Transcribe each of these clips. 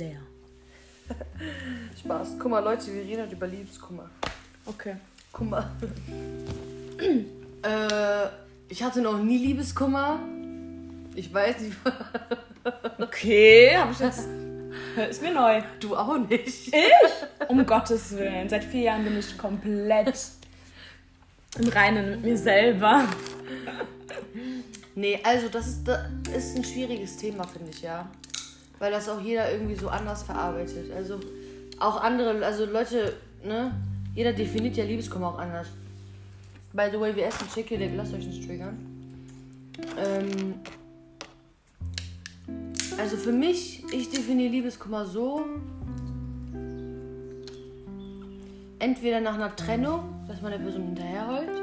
sehr. Spaß. Guck mal, Leute, wir reden heute über Liebeskummer. Okay. Kummer. äh, ich hatte noch nie Liebeskummer. Ich weiß nicht. Okay, habe ich jetzt. Ist mir neu. Du auch nicht. Ich? Um Gottes Willen. Seit vier Jahren bin ich komplett im Reinen mit mir selber. Nee, also das ist, das ist ein schwieriges Thema, finde ich, ja. Weil das auch jeder irgendwie so anders verarbeitet. Also auch andere, also Leute, ne? Jeder definiert ja Liebeskummer auch anders. By the way, wir essen Chicken lasst euch nicht triggern. Ähm, also für mich, ich definiere Liebeskummer so. Entweder nach einer Trennung, dass man der Person hinterherheult.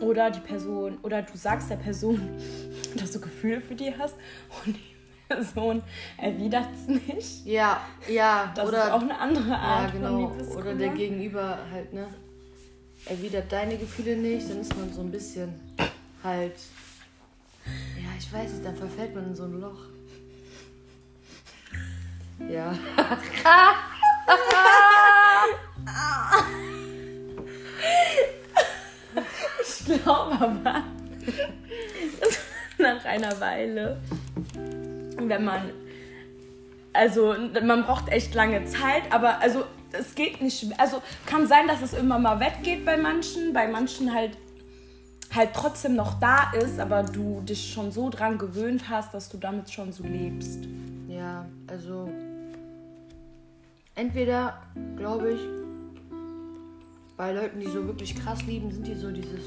Oder die Person, oder du sagst der Person, dass du Gefühle für die hast und die Person erwidert es nicht. Ja, ja. Das oder ist auch eine andere Art Ja, von genau. Liebeskummer. Oder der Gegenüber halt, ne? Erwidert deine Gefühle nicht, dann ist man so ein bisschen halt. Ja, ich weiß nicht, dann verfällt man in so ein Loch. Ja. Ich glaube aber, nach einer Weile, wenn man, also man braucht echt lange Zeit, aber also es geht nicht, also kann sein, dass es immer mal weggeht bei manchen, bei manchen halt halt trotzdem noch da ist, aber du dich schon so dran gewöhnt hast, dass du damit schon so lebst. Ja, also. Entweder, glaube ich, bei Leuten, die so wirklich krass lieben, sind die so dieses.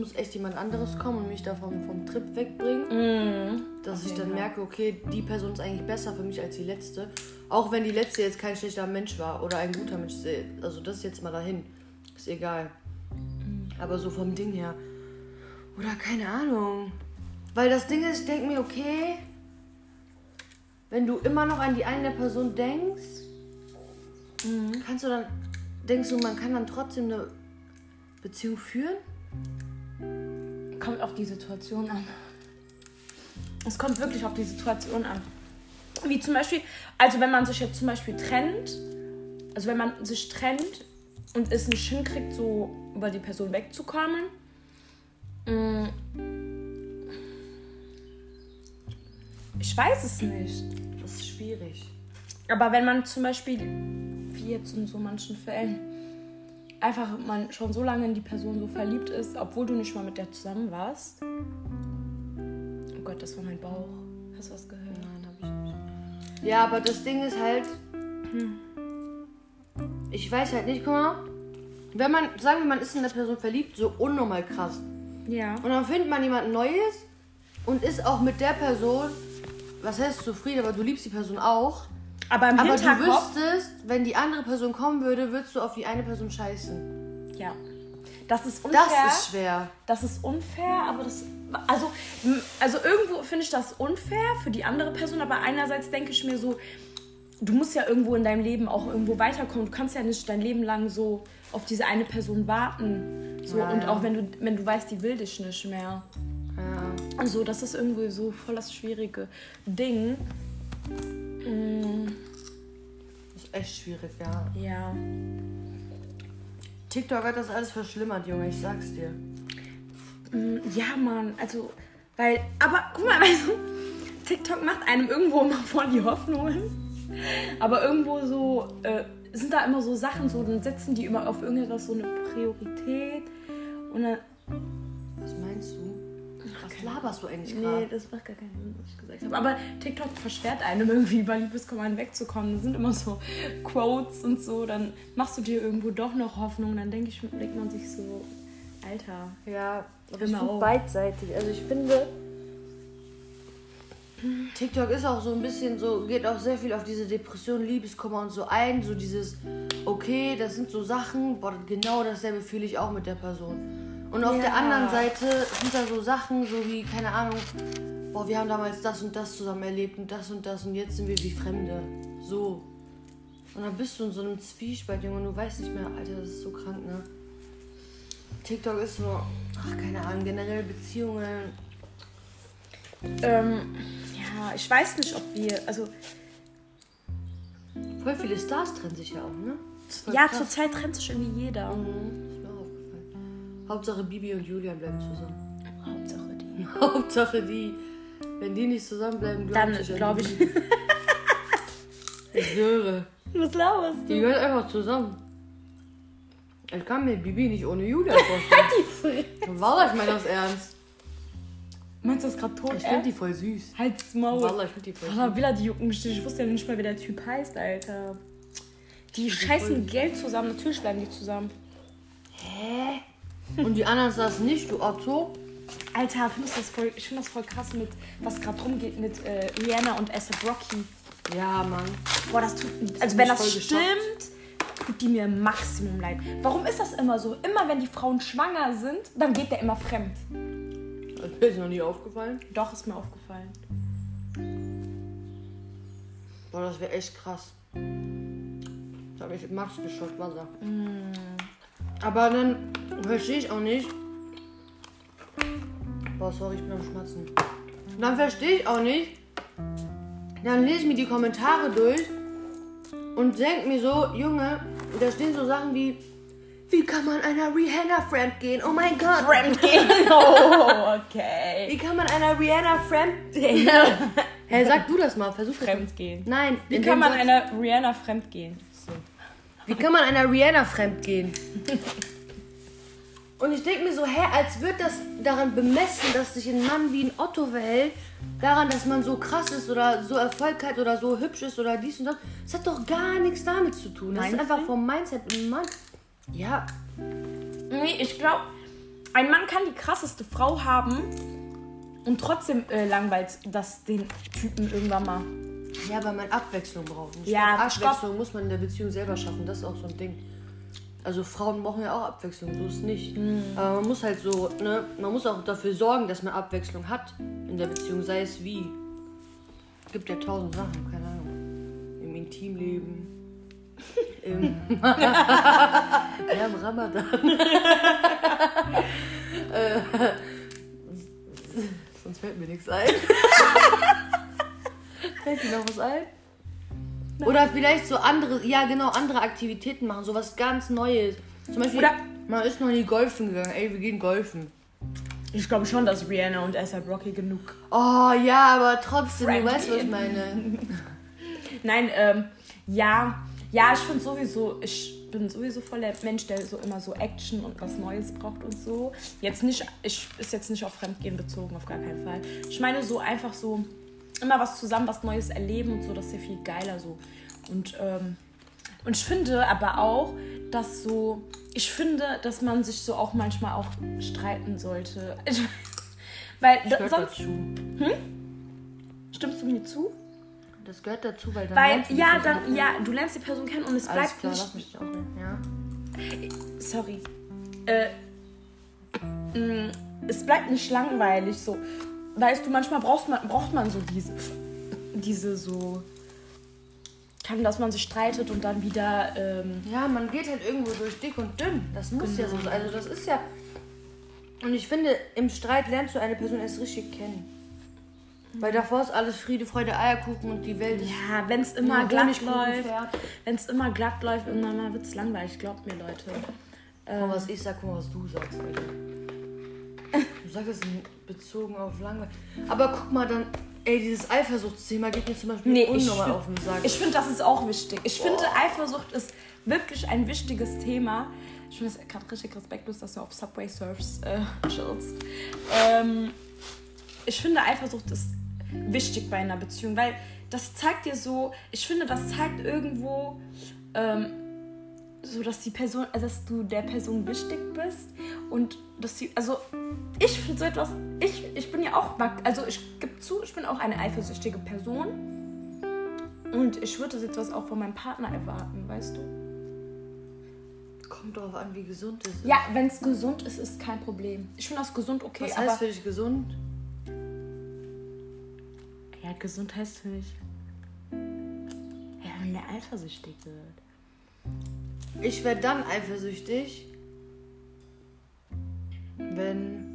Muss echt jemand anderes kommen und mich da vom, vom Trip wegbringen. dass ich dann merke, okay, die Person ist eigentlich besser für mich als die letzte. Auch wenn die letzte jetzt kein schlechter Mensch war oder ein guter Mensch. Also das jetzt mal dahin. Ist egal. Aber so vom Ding her. Oder keine Ahnung. Weil das Ding ist, ich denke mir, okay, wenn du immer noch an die eine Person denkst, kannst du dann, denkst du, man kann dann trotzdem eine Beziehung führen? Kommt auf die Situation an. Es kommt wirklich auf die Situation an. Wie zum Beispiel, also wenn man sich jetzt zum Beispiel trennt, also wenn man sich trennt und es nicht hinkriegt, so über die Person wegzukommen, mm, ich weiß es nicht. Das ist schwierig. Aber wenn man zum Beispiel, wie jetzt in so manchen Fällen, einfach man schon so lange in die Person so verliebt ist, obwohl du nicht mal mit der zusammen warst. Oh Gott, das war mein Bauch. Hast du was gehört? Nein, hab ich nicht. Ja, aber das Ding ist halt. Ich weiß halt nicht, guck mal. Wenn man, sagen wir, man ist in eine Person verliebt, so unnormal krass. Ja. Und dann findet man jemand Neues und ist auch mit der Person, was heißt zufrieden, aber du liebst die Person auch. Aber im Aber du Hinterkopf. wüsstest, wenn die andere Person kommen würde, würdest du auf die eine Person scheißen. Ja. Das ist unfair. Das ist schwer. Das ist unfair, aber das. Also, m- also irgendwo finde ich das unfair für die andere Person, aber einerseits denke ich mir so, du musst ja irgendwo in deinem Leben auch irgendwo weiterkommen. Du kannst ja nicht dein Leben lang so auf diese eine Person warten. So, Ja, und ja. auch wenn du, wenn du weißt, die will dich nicht mehr. Ja. Also, das ist irgendwie so voll das schwierige Ding. Mm, Das ist echt schwierig, ja. ja. TikTok hat das alles verschlimmert, Junge, ich sag's dir. Mm, Ja, Mann, also, weil, aber guck mal, weißt du, TikTok macht einem irgendwo immer voll die Hoffnungen. Aber irgendwo so, äh, sind da immer so Sachen, so, dann setzen die immer auf irgendetwas so eine Priorität. Und dann, Was meinst du? Was laberst du eigentlich nee, gerade? das macht gar keinen Sinn, was ich gesagt habe. Aber TikTok versperrt einem irgendwie über Liebeskummer hinwegzukommen. Da sind immer so Quotes und so, dann machst du dir irgendwo doch noch Hoffnung. Dann denke ich, denkt man sich so, Alter. Ja, aber ich ich find finde beidseitig. Also ich finde, TikTok ist auch so ein bisschen so, geht auch sehr viel auf diese Depression, Liebeskummer und so ein. So dieses, okay, das sind so Sachen, boah, genau dasselbe fühle ich auch mit der Person. Und auf Ja. der anderen Seite sind da so Sachen, so wie, keine Ahnung, boah, wir haben damals das und das zusammen erlebt und das und das und jetzt sind wir wie Fremde. So. Und dann bist du in so einem Zwiespalt, Junge, und du weißt nicht mehr, Alter, das ist so krank, ne? TikTok ist so, ach, keine Ahnung, generell Beziehungen. Ähm, ja, ich weiß nicht, ob wir, also Voll viele Stars trennen sich ja auch, ne? Ja, zurzeit trennt sich irgendwie jeder. Mhm, Hauptsache Bibi und Julian bleiben zusammen. Hauptsache die. Hauptsache die. Wenn die nicht zusammenbleiben, glaube Dann ich. an glaube die. ich. Ich schwöre. Was laberst Die du? gehören einfach zusammen. Ich kann mir Bibi nicht ohne Julian vorstellen. Wallah, ich meine das ernst. Meinst du das gerade tot? Ich finde die voll süß. Halt's Maul. Wallah, ich finde die voll süß. Aber Villa, die jucken mich nicht. Ich wusste ja nicht mal, wie der Typ heißt, Alter. Die scheißen Geld zusammen. Natürlich bleiben die zusammen. Hä? Und die anderen saßen nicht, du Otto? Alter, findest du das voll, ich finde das voll krass mit, was gerade rumgeht mit äh, Rihanna und ASAP Rocky. Ja, Mann. Boah, das tut, also wenn das geschockt. stimmt, tut die mir Maximum leid. Warum ist das immer so? Immer wenn die Frauen schwanger sind, dann geht der immer fremd. Das ist mir noch nie aufgefallen. Doch, ist mir aufgefallen. Boah, das wäre echt krass. Das hat mich Max geschockt, Wallah. Aber dann verstehe ich auch nicht. Boah, sorry, ich bin am Schmatzen. Dann verstehe ich auch nicht. Dann lese ich mir die Kommentare durch und denke mir so, Junge, da stehen so Sachen wie, wie kann man einer Rihanna fremd gehen? Oh mein Gott. Fremd gehen. Oh, okay. Wie kann man einer Rihanna fremd gehen? Hey, sag du das mal, versuch. Fremd gehen. Nein, Wie kann man einer Rihanna fremd gehen? Wie kann man einer Rihanna fremd gehen? Und ich denke mir so, hä, als wird das daran bemessen, dass sich ein Mann wie ein Otto verhält, daran, dass man so krass ist oder so Erfolg hat oder so hübsch ist oder dies und das. Das hat doch gar nichts damit zu tun. Das Meinst ist einfach du? vom Mindset. Ein Mann. Ja, Nee, ich glaube, ein Mann kann die krasseste Frau haben und trotzdem äh, langweilt das den Typen irgendwann mal. Ja, weil man Abwechslung braucht. Und ich Ja, glaub, stopp. Abwechslung muss man in der Beziehung selber schaffen. Das ist auch so ein Ding. Also Frauen brauchen ja auch Abwechslung, so ist es nicht. Mhm. Aber man muss halt so, ne, man muss auch dafür sorgen, dass man Abwechslung hat in der Beziehung, sei es wie. Gibt ja tausend Sachen, keine Ahnung. Im Intimleben. Im, ja, im Ramadan. äh, sonst fällt mir nichts ein. Fällt dir noch was ein? Oder vielleicht so andere, ja genau, andere Aktivitäten machen, so was ganz Neues. Zum Beispiel, Oder- man ist noch nie golfen gegangen. Ey, wir gehen golfen. Ich glaube schon, dass Rihanna und ASAP Rocky genug. Oh ja, aber trotzdem, du Friend weißt, was ich meine. Nein, ähm, ja. Ja, ich finde sowieso, ich bin sowieso voll der Mensch, der so immer so Action und was Neues braucht und so. Jetzt nicht, ich ist jetzt nicht auf Fremdgehen bezogen, auf gar keinen Fall. Ich meine so einfach so immer was zusammen, was Neues erleben und so, das ist ja viel geiler so. Und, ähm, und ich finde aber auch, dass so, ich finde, dass man sich so auch manchmal auch streiten sollte. Ich, weil Das da, sonst dazu. stimmst du mir zu? Das gehört dazu, weil dann Weil, ja, dann, kennen. ja, du lernst die Person kennen und es Alles bleibt klar, nicht. lass mich auch. Ja. Sorry. Äh, mh, es bleibt nicht langweilig so. Weißt du, manchmal braucht man, braucht man so diese, diese so. Kann, dass man sich streitet und dann wieder. Ähm, Ja, man geht halt irgendwo durch dick und dünn. Das muss ja so Genau. sein. Also das ist ja. Und ich finde, im Streit lernst du eine Person erst richtig kennen. Weil davor ist alles Friede, Freude, Eierkuchen und die Welt ist. ja, wenn es immer glatt läuft. Wenn es immer glatt läuft, irgendwann mal wird es langweilig. Glaubt mir, Leute. Guck mal, was ich sag, guck mal, was du sagst, Alter. Du sagst es bezogen auf Langweil. Aber guck mal, dann, ey, dieses Eifersuchtsthema geht mir zum Beispiel Nee, ich, unnormal auf den Sack. ich finde, das ist auch wichtig. Ich finde, Eifersucht ist wirklich ein wichtiges Thema. Ich finde es gerade richtig respektlos, dass du auf Subway Surfs äh, chillst. Ähm, ich finde, Eifersucht ist wichtig bei einer Beziehung, weil das zeigt dir so, ich finde, das zeigt irgendwo, ähm, so dass die Person, also dass du der Person wichtig bist und dass sie, also ich finde so etwas, ich, ich bin ja auch, also ich gebe zu, ich bin auch eine eifersüchtige Person und ich würde das etwas auch von meinem Partner erwarten, weißt du? Kommt darauf an, wie gesund es ist. Ja, wenn es gesund ist, ist kein Problem. Ich finde das gesund okay, Was aber heißt für dich gesund? ja, gesund heißt für mich, ja, wenn der eifersüchtig wird. Ich werde dann eifersüchtig, wenn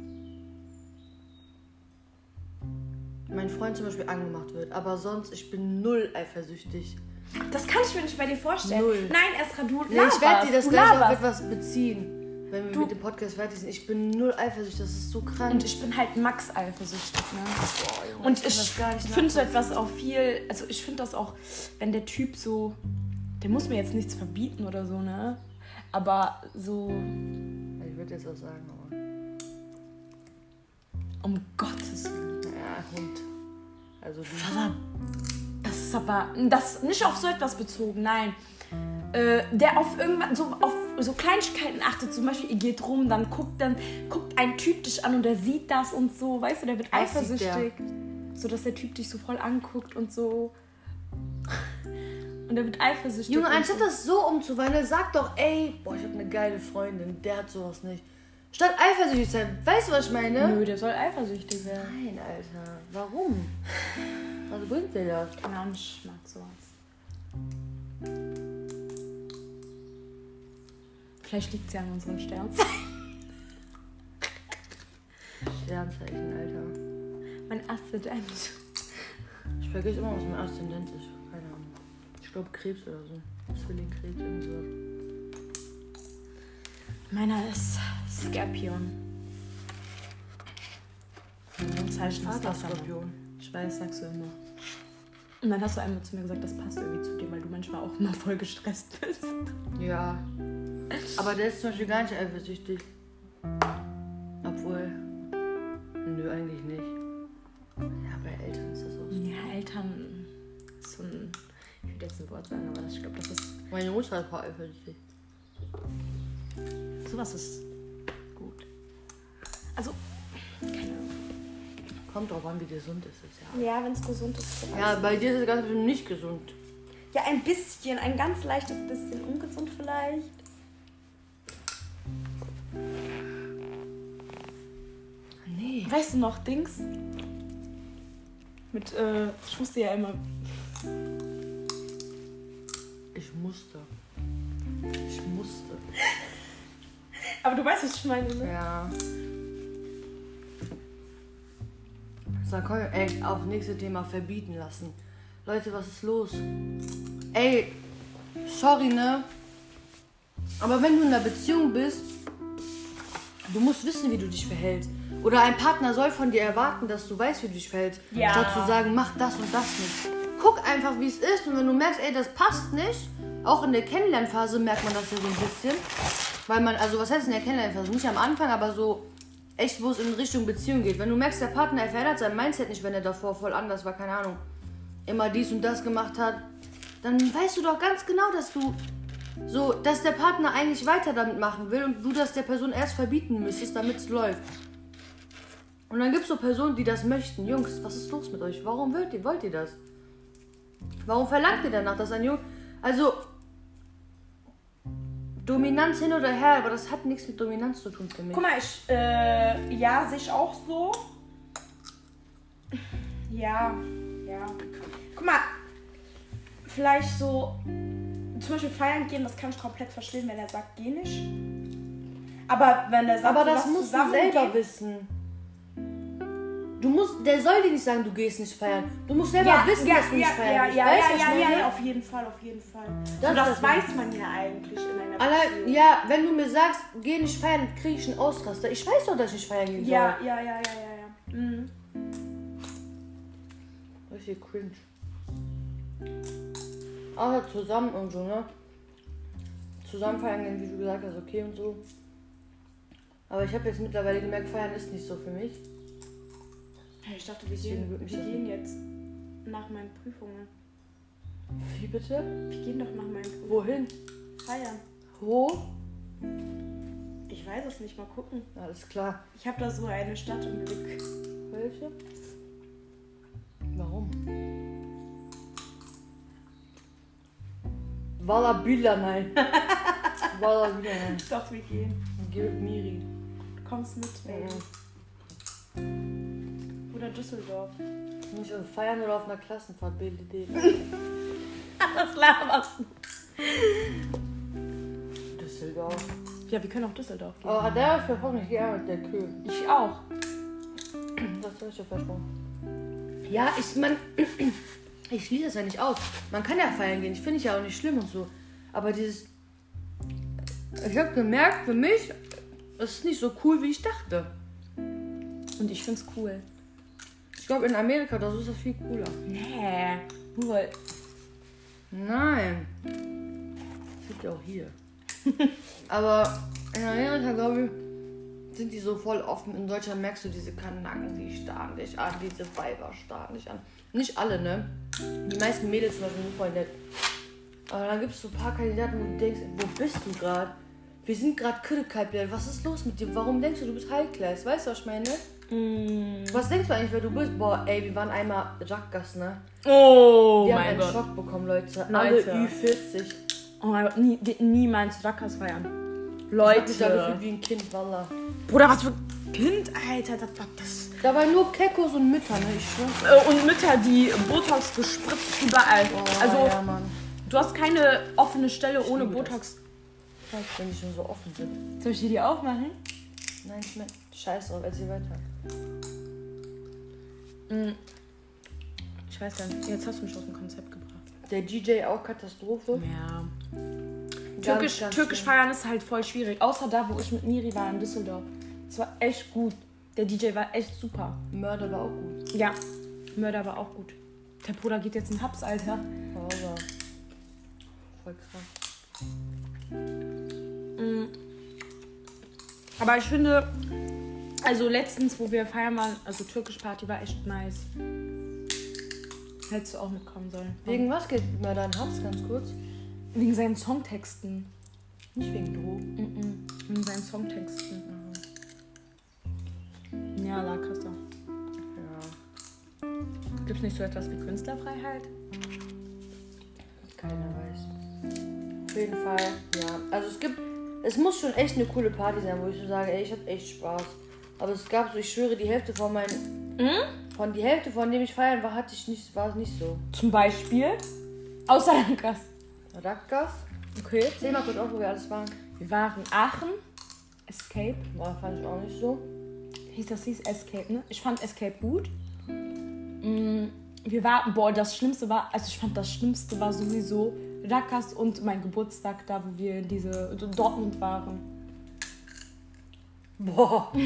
mein Freund zum Beispiel angemacht wird. Aber sonst, ich bin null eifersüchtig. Das kann ich mir nicht bei dir vorstellen. Null. Nein, Esra, du Nee, ich werde dir das gleich auf laberst. etwas beziehen, wenn wir Du- mit dem Podcast fertig sind. Ich bin null eifersüchtig, das ist so krank. Und ich bin halt max eifersüchtig, ne? Junge, Und ich ich finde so etwas auch viel, also ich finde das auch, wenn der Typ so, der muss mir jetzt nichts verbieten oder so, ne? Aber so, Ich würde jetzt was sagen, aber. Um Gottes Willen. Ja, Hund. Also. Aber das ist aber, das nicht auf so etwas bezogen, nein. Äh, der auf irgendwann so auf so Kleinigkeiten achtet, zum Beispiel ihr geht rum, dann guckt dann guckt ein Typ dich an und der sieht das und so, weißt du, der wird Was eifersüchtig, so dass der Typ dich so voll anguckt und so und der wird eifersüchtig. Junge, anstatt so. das so umzuwandeln, sag doch, ey, boah, ich habe eine geile Freundin, der hat sowas nicht. Statt eifersüchtig sein, weißt du, was ich meine? Nö, der soll eifersüchtig werden. Nein, Alter, warum? Was bringt dir das? Keine Ahnung, ich mag sowas. Vielleicht liegt es ja an unseren Sternzeichen. Sternzeichen, Alter. Mein Aszendent. Ich vergesse immer, was mein Aszendent ist. Keine Ahnung. Ich glaube Krebs oder so. Zwilling, Krebs, irgendwas. Meiner ist Skorpion. Mein Zeichen ist Wassermann. Skorpion. Ich weiß, sagst du immer. Und dann hast du einmal zu mir gesagt, das passt irgendwie zu dir, weil du manchmal auch immer voll gestresst bist. Ja. Aber der ist zum Beispiel gar nicht eifersüchtig. Obwohl. Nö, eigentlich nicht. Ja, bei Eltern ist das auch so. Ja, Eltern. So ein. Ich will jetzt ein Wort sagen, aber ich glaube, das ist. Meine Mutter ist voll eifersüchtig. Sowas ist gut. Also, keine Ahnung. Kommt drauf an, wie gesund es ist, ja. Ja, wenn es gesund ist. ist Ja, bei dir ist es ganz bestimmt nicht gesund. Ja, ein bisschen, ein ganz leichtes bisschen ungesund vielleicht. Nee. Weißt du noch, Dings? Mit, äh, ich musste ja immer. Ich musste. Ich musste. Aber du weißt, was ich meine, ne? Ja. So, komm, ey, auf nächste Thema verbieten lassen. Leute, was ist los? Ey, sorry, ne? Aber wenn du in einer Beziehung bist, du musst wissen, wie du dich verhältst. Oder ein Partner soll von dir erwarten, dass du weißt, wie du dich verhältst. Ja. Statt zu sagen, mach das und das nicht. Guck einfach, wie es ist. Und wenn du merkst, ey, das passt nicht, auch in der Kennenlernphase merkt man das ja so ein bisschen. Weil man, also was heißt in der Kennenlernphase? Nicht am Anfang, aber so echt, wo es in Richtung Beziehung geht. Wenn du merkst, der Partner, er verändert sein Mindset nicht, wenn er davor voll anders war, keine Ahnung, immer dies und das gemacht hat, dann weißt du doch ganz genau, dass du so, dass der Partner eigentlich weiter damit machen will und du das der Person erst verbieten müsstest, damit es läuft. Und dann gibt es so Personen, die das möchten. Jungs, was ist los mit euch? Warum wollt ihr, wollt ihr das? Warum verlangt ihr danach, dass ein Junge. Also. Dominanz hin oder her, aber das hat nichts mit Dominanz zu tun für mich. Guck mal, ich, äh, ja, sehe ich auch so. Ja, ja. Guck mal, vielleicht so, zum Beispiel feiern gehen, das kann ich komplett verstehen, wenn er sagt, geh nicht. Aber wenn er sagt, Aber das du zusammen selber gehen- wissen. Du musst, der soll dir nicht sagen, du gehst nicht feiern. Du musst selber Ja, wissen, ja, dass du nicht ja, feiern ja, ja, Weißt ja, ja, ja, auf jeden Fall, auf jeden Fall. Das so, das das weiß man ja eigentlich in einer Allein, Beziehung. ja, wenn du mir sagst, geh nicht feiern, krieg ich einen Ausraster. Ich weiß doch, dass ich nicht feiern gehen Ja, ja, ja, ja, ja, ja. Mhm. soll. Richtig cringe. Aber zusammen und so, ne? Zusammen feiern gehen, wie du gesagt hast, okay und so. Aber ich habe jetzt mittlerweile gemerkt, feiern ist nicht so für mich. Ich dachte, wir gehen, wir gehen jetzt nach meinen Prüfungen. Wie bitte? Wir gehen doch nach meinen Prüfungen Wohin? feiern. Wo? Ich weiß es nicht, mal gucken. Alles klar. Ich habe da so eine Stadt im Blick. Welche? Warum? Walla Bila, nein. Walla Bila, nein. Doch, wir gehen. Geh mit Miri. Du kommst mit, Baby. Oder Düsseldorf. Nicht auf Feiern oder auf einer Klassenfahrt, BLD. Was laberst du? Düsseldorf. Ja, wir können auch Düsseldorf gehen. Aber der ist versprochen, ich gehe mit der Kühe. Ich auch. Das habe ich dir versprochen. Ja, ich, man. Ich schließe das ja nicht aus. Man kann ja feiern gehen. Ich finde ich ja auch nicht schlimm und so. Aber dieses. Ich habe gemerkt, für mich, ist nicht so cool, wie ich dachte. Und ich find's cool. Ich glaube, in Amerika, da ist das viel cooler. Nee. Nur weil. Nein. Das liegt ja auch hier. Aber in Amerika, glaube ich, sind die so voll offen. In Deutschland merkst du diese Kanaken, die starren dich an, diese Weiber starren dich an. Nicht alle, ne? Die meisten Mädels sind voll nett. Aber dann gibt es so ein paar Kandidaten, wo du denkst, wo bist du gerade? Wir sind gerade Kürdekalbler. Was ist los mit dir? Warum denkst du, du bist High Class? Weißt du, was ich meine? Mm. Was denkst du eigentlich, wer du bist? Boah, ey, wir waren einmal Jackgas, ne? Oh, Wir haben mein einen Gott. Schock bekommen, Leute. Leute. Alle Ü40. Oh mein Gott, nie, niemals Rackers feiern. Ich hab mich da Leute. gefühlt wie ein Kind, Wallah. Bruder, was für ein Kind, Alter. Das war das. Da waren nur Kekos und Mütter, ne? Ich schwör. Äh, Und Mütter, die Botox gespritzt überall. Oh, also, ja, Mann. du hast keine offene Stelle ohne Botox. Wenn die schon so offen sind. Soll ich die dir aufmachen? Nein, ich mein, scheiß drauf, erzähl weiter. Ich weiß gar nicht. Jetzt hast du mich aus dem Konzept gebracht. Der DJ auch Katastrophe. Ja. Ganz, Türkisch, ganz Türkisch schlimm. feiern ist halt voll schwierig. Außer da, wo ich mit Miri war in Düsseldorf. Es war echt gut. Der DJ war echt super. Mörder war auch gut. Ja, Mörder war auch gut. Der Bruder geht jetzt in Hubs, Alter. Aber voll krass. Aber ich finde, also letztens, wo wir feiern waren, also Türkisch Party war echt nice. Hättest du auch mitkommen sollen. Wegen was geht Mörder in Hubs, ganz kurz? Wegen seinen Songtexten. Nicht wegen Drogen. Mhm. Wegen seinen Songtexten. Ja, La Casa. Ja, Gibt's nicht so etwas wie Künstlerfreiheit? keiner weiß. Auf jeden Fall, ja. Also es gibt, es muss schon echt eine coole Party sein, wo ich so sage, ey, ich hab echt Spaß. Aber es gab so, ich schwöre, die Hälfte von meinen, von die Hälfte von dem ich feiern war, hatte ich nicht, war es nicht so. Zum Beispiel. Außer La Casa. Radakgas. Okay. Erzähl mal kurz auf, wo wir alles waren. Wir waren Aachen. Escape. War, fand ich auch nicht so. Hieß das hieß Escape, ne? Ich fand Escape gut. Mm, Wir waren, boah, das Schlimmste war, also ich fand das Schlimmste war sowieso Rakas und mein Geburtstag, da wo wir in diese Dortmund waren. Boah.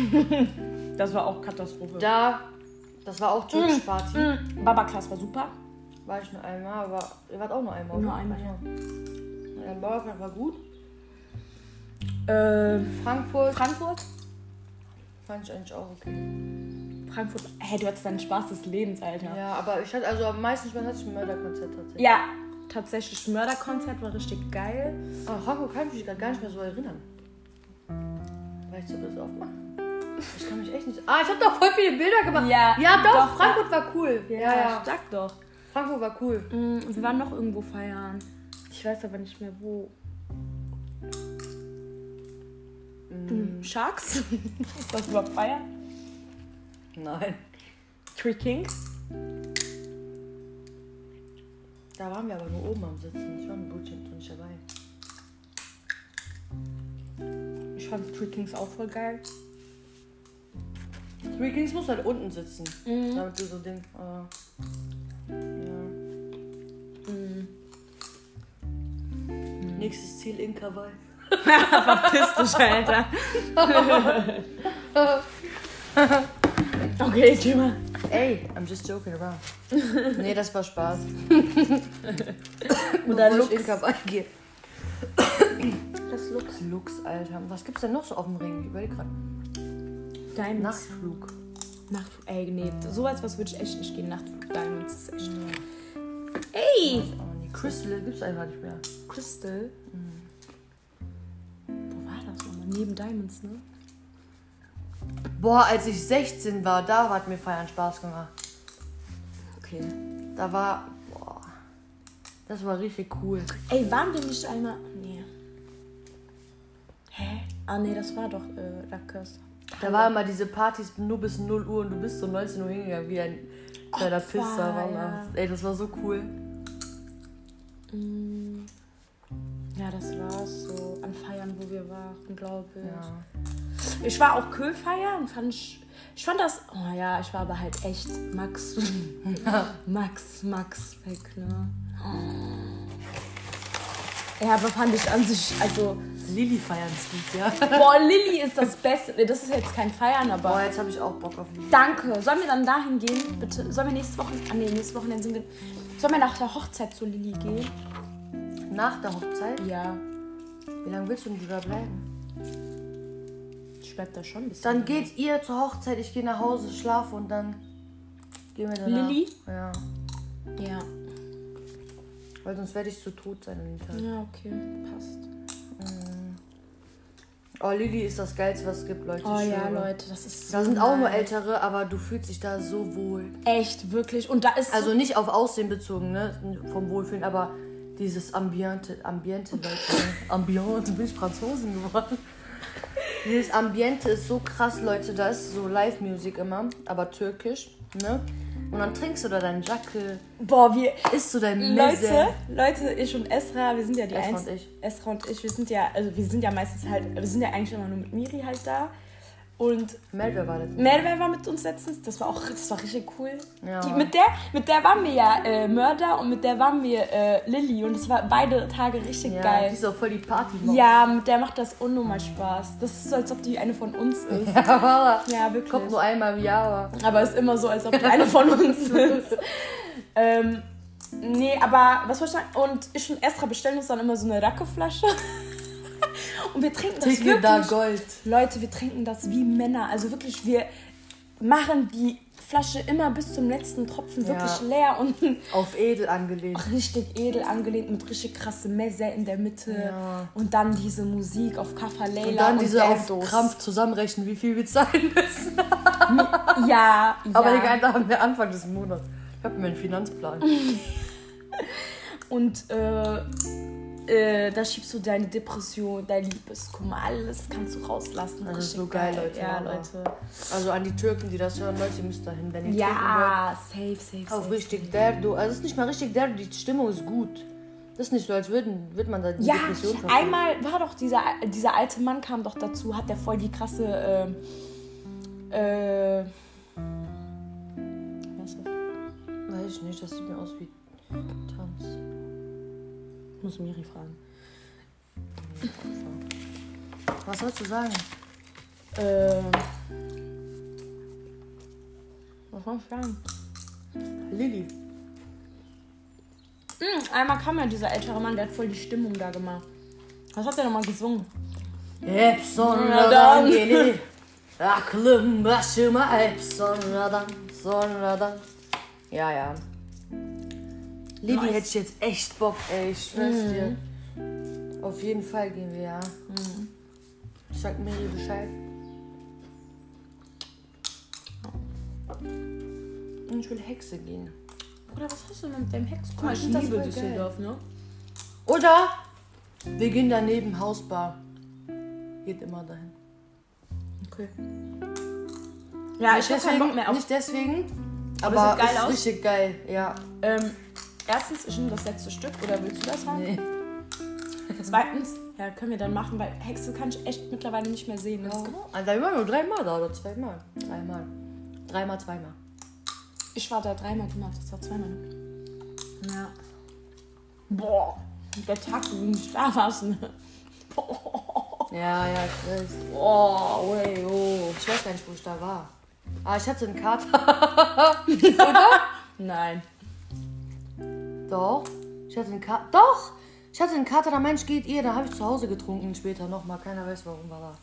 Das war auch Katastrophe. Da, das war auch türkisch Party. Mm, Baba Class war super. War ich nur einmal, aber ihr wart auch nur einmal. Nur einmal, ja. Ja, Bauerfeld war gut. Äh, Frankfurt Frankfurt? fand ich eigentlich auch okay. Frankfurt. Hey, du hattest deinen Spaß des Lebens, Alter. Ja, aber ich hatte, also am meisten Spaß hatte ich ein Mörderkonzert tatsächlich. Ja, tatsächlich. Mörderkonzert war richtig geil. Aber Frankfurt kann ich mich gerade gar nicht mehr so erinnern. Ich so besoffen? Ich kann mich echt nicht. Ah, ich habe doch voll viele Bilder gemacht. Ja, ja doch, doch, Frankfurt war cool. Ja, ja. Sag doch. Frankfurt war cool. Mm, Wir waren noch irgendwo feiern. Ich weiß aber nicht mehr wo. Mm. Sharks? Ist das überhaupt feiern? Nein. Three Kings? Da waren wir aber nur oben am Sitzen. Ich war mit Brötchen so nicht dabei. Fand Three Kings auch voll geil. Three Kings muss halt unten sitzen. Mhm. Damit du so Ding. Aber, ja. Mm. Nächstes Ziel in Kawaii. Verpiss dich, Alter. okay, Jima. Ey, I'm just joking around. nee, das war Spaß. Oder Bevor ich Das Lux. Lux, Alter. Was gibt's denn noch so auf dem Ring? Ich überleg grad. Diamonds. Nachtflug. Nachtflug. Ey, nee. So etwas würde ich echt nicht gehen. Nachtflug Diamonds ist echt. Ey! Oh. Crystal gibt's einfach nicht mehr. Crystal. Wo war das nochmal? Neben Diamonds, ne? Boah, als ich 16 war, da hat mir Feiern Spaß gemacht. Okay. Da war. Boah. Das war richtig cool. Ey, waren wir nicht einmal. Ah, nee, das war doch äh, Lackers. Da war immer diese Partys nur bis 0 Uhr und du bist so 19 Uhr hingegangen wie ein kleiner Opfer, Pisser. Wallah. ja. Ey, das war so cool. Mm. Ja, das war's so. An Feiern, wo wir waren, glaube ich. Ja. Ich war auch Kö feiern und fand ich, ich fand das, oh ja, ich war aber halt echt Max, Max, Max weg, ne? Ja, aber fand ich an sich, also, Lilly feiern gut, ja. boah, Lilly ist das Beste. Nee, Das ist jetzt kein Feiern, aber. Boah, jetzt habe ich auch Bock auf Lilly. Danke. Sollen wir dann dahin gehen? Bitte. Sollen wir nächste Woche. Ah, nee, nächste Woche sind wir. Sollen wir nach der Hochzeit zu Lilly gehen? Nach der Hochzeit? Ja. Wie lange willst du denn da bleiben? Ich bleib da schon ein bisschen. Dann geht ihr zur Hochzeit, ich gehe nach Hause, schlafe und dann gehen wir danach. Lilly? Ja. Ja. Weil sonst werde ich zu tot sein an dem Tag. Ja, okay. Passt. Oh, Lilly ist das Geilste, was es gibt, Leute. Oh ja. Leute, das ist so. Da sind auch nur. Ältere, aber du fühlst dich da so wohl. Echt, wirklich. Und da ist. Also nicht auf Aussehen bezogen, ne? Vom Wohlfühlen, aber dieses Ambiente, Ambiente, Leute. Ambiente, bin ich Franzosen geworden. Dieses Ambiente ist so krass, Leute. Da ist so Live-Musik immer, aber türkisch, ne? Und dann trinkst du da deinen Jacke, boah, wir. isst du dein Leute. Leute, ich und Esra, wir sind ja die Esra Einz- und ich. Esra und ich, wir sind ja, also wir sind ja meistens halt, wir sind ja eigentlich immer nur mit Miri halt da. Und Melver war das. Merve war mit uns letztens, das war auch das war richtig cool. Ja. Die, mit, der, mit der waren wir ja äh, Mörder und mit der waren wir äh, Lilly und es war beide Tage richtig Ja, die geil. ist auch voll die Party. Ja, mit der macht das unnormal Spaß. Das ist so, als ob die eine von uns ist. Ja, Ja, wirklich. Kommt nur einmal im Jahr, aber. Aber ist immer so, als ob die eine von uns ist. ähm, nee, aber was wollte ich sagen? Und ich und Esra bestellen uns dann immer so eine Rackeflasche. und wir trinken das Trinke wirklich. da Gold. Leute, wir trinken das wie Männer. Also wirklich, wir machen die Flasche immer bis zum letzten Tropfen Ja. wirklich leer und Auf edel angelehnt. richtig edel angelehnt mit richtig krasse Messe in der Mitte. Ja. Und dann diese Musik auf Kaffa Leila Und dann diese auf. Krampf zusammenrechnen, wie viel wir zahlen müssen. Ja, Aber ja. egal, da haben wir Anfang des Monats. Ich habe mir einen Finanzplan. Und äh, äh, da schiebst du deine Depression, dein Liebeskummer, alles kannst du rauslassen. Das ist so geil, Leute, Ja, aber- Leute. Also an die Türken, die das hören, Leute, ihr müsst dahin, wenn ihr Ja, safe, safe, wollt. Auf safe. richtig derdo. Also es ist nicht mal richtig derdo, die Stimmung ist gut. Das ist nicht so, als würden, würde man da die Ja, Depression verfolgen. einmal war doch dieser, dieser alte Mann kam doch dazu, hat der voll die krasse, äh, was ist das? Weiß ich nicht, das sieht mir aus wie Tanz. Ich muss Miri fragen. Was sollst du sagen? Ähm, was soll ich sagen? Lilly. Hm, einmal kam ja dieser ältere Mann, der hat voll die Stimmung da gemacht. Was hat der nochmal gesungen? Hep Ja, sonradan dann. gelir Aklım başıma hep sonradan Sonradan Ja, ja Nice. hätte ich jetzt echt Bock, ey, ich schwör's dir. Auf jeden Fall gehen wir, ja. Ich sag Miri Bescheid. Und ich will Hexe gehen. Oder was hast du denn mit dem Hex? Guck mal, Ich ich liebe Düsseldorf, ne? Oder wir gehen daneben Hausbar. Geht immer dahin. Okay. Ja, ich Nicht hab keinen Bock mehr auf. Nicht deswegen, Aber aber sieht geil ist aus. richtig geil, ja. Ähm, erstens, ich nehme das letzte Stück, oder willst du das haben? Nee. Zweitens, ja, können wir dann machen, weil Hexe kann ich echt mittlerweile nicht mehr sehen. Das ist- Also wir waren nur dreimal da oder zweimal. Dreimal. Dreimal, zweimal. Ich war da dreimal, du warst da zweimal. Ja. Boah, der Tag, wo du nicht da warst. Ne? Boah, Ja, ja, ich weiß. oh, wey, oh. Ich weiß gar nicht, wo ich da war. Ah, ich hatte einen Kater. Nein. Doch. Ich hatte einen Kater. Doch! Ich hatte einen Kater, der Mensch geht ihr. Da habe ich zu Hause getrunken später nochmal. Keiner weiß, warum war da.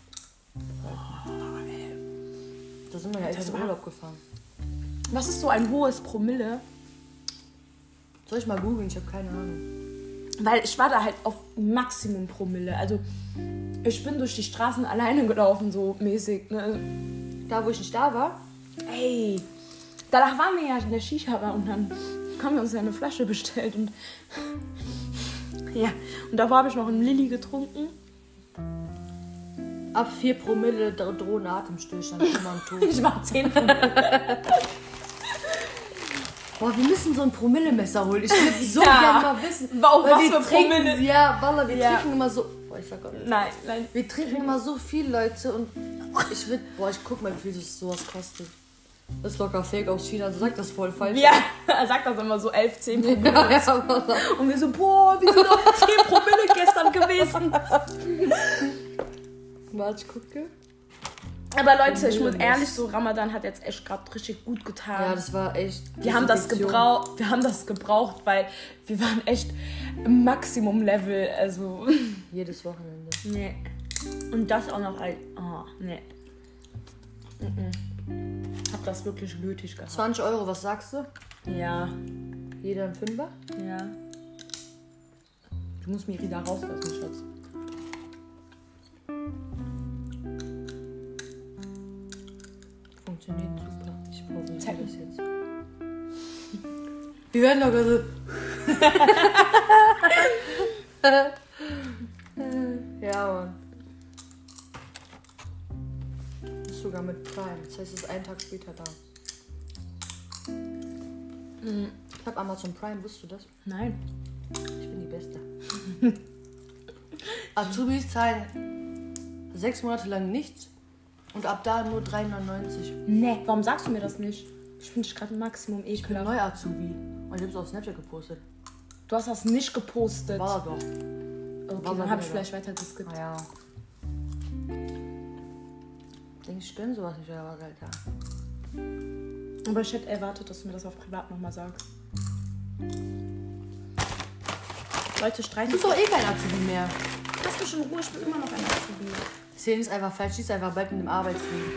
Da sind wir ja echt in war- Urlaub gefahren. Was ist so ein hohes Promille? Soll ich mal googeln? Ich habe keine Ahnung. Weil ich war da halt auf Maximum Promille. Also ich bin durch die Straßen alleine gelaufen, so mäßig. Ne? Da, wo ich nicht da war? Ey, danach waren wir ja in der Shisha-Bar und dann haben wir uns ja eine Flasche bestellt und ja, und davor habe ich noch einen Lilly getrunken. Ab 4 Promille dro- drohen Atemstillstand. Schon mal tot. Ich war 10 Promille. Boah, wir müssen so ein Promillemesser holen. Ich würde so Ja. gerne mal wissen. Wa- weil was wir für trinken, Promille? Ja, Walla, wir Ja. trinken immer so. Boah, ich sag auch nicht. Nein, nein. Wir trinken immer so viel, Leute. Und Ich will, boah, ich guck mal, wie viel das sowas kostet. Das ist locker fake aus China, also sagt das voll falsch. Ja, er sagt das immer so 11, 10 Promille. ja, ja, Und wir so, boah, wir sind auf 10 Promille gestern gewesen. Warte, ich gucke. Aber Leute, ich muss ehrlich so, Ramadan hat jetzt echt gerade richtig gut getan. Ja, das war echt. wir haben das gebraucht, wir haben das gebraucht, weil wir waren echt im Maximum-Level, also Jedes Wochenende. nee. Und das auch noch als, oh, nee. Mhm. Hab das wirklich nötig gehabt. 20 Euro, was sagst du? Ja, Jeder ein Fünfer? ja. Du musst mich wieder rauslassen, Schatz. Funktioniert super. Ich probiere Zeig das jetzt. Wir werden locker so. ja, Mann. Ist sogar mit Prime. Das heißt, es ist einen Tag später da. Ich habe Amazon Prime, wusstest du das? Nein. Ich bin die Beste. Azubis zahlen sechs Monate lang nichts und ab da nur 3,99. Nee, warum sagst du mir das nicht? Ich finde dich gerade im Maximum Ich bin ekelhaft. neu Azubi. Und ich habe es auf Snapchat gepostet. Du hast das nicht gepostet. War doch. okay, war dann habe ich vielleicht weiter geskippt. Naja. Denk ich gönn sowas nicht, aber Alter. Aber ich hätte erwartet, dass du mir das auf privat nochmal sagst. Leute, Du streichen. bist doch eh kein Azubi mehr. Lass mich in Ruhe, ich bin immer noch ein Azubi. Szene ist einfach falsch, ist einfach bald mit dem Arbeitsleben.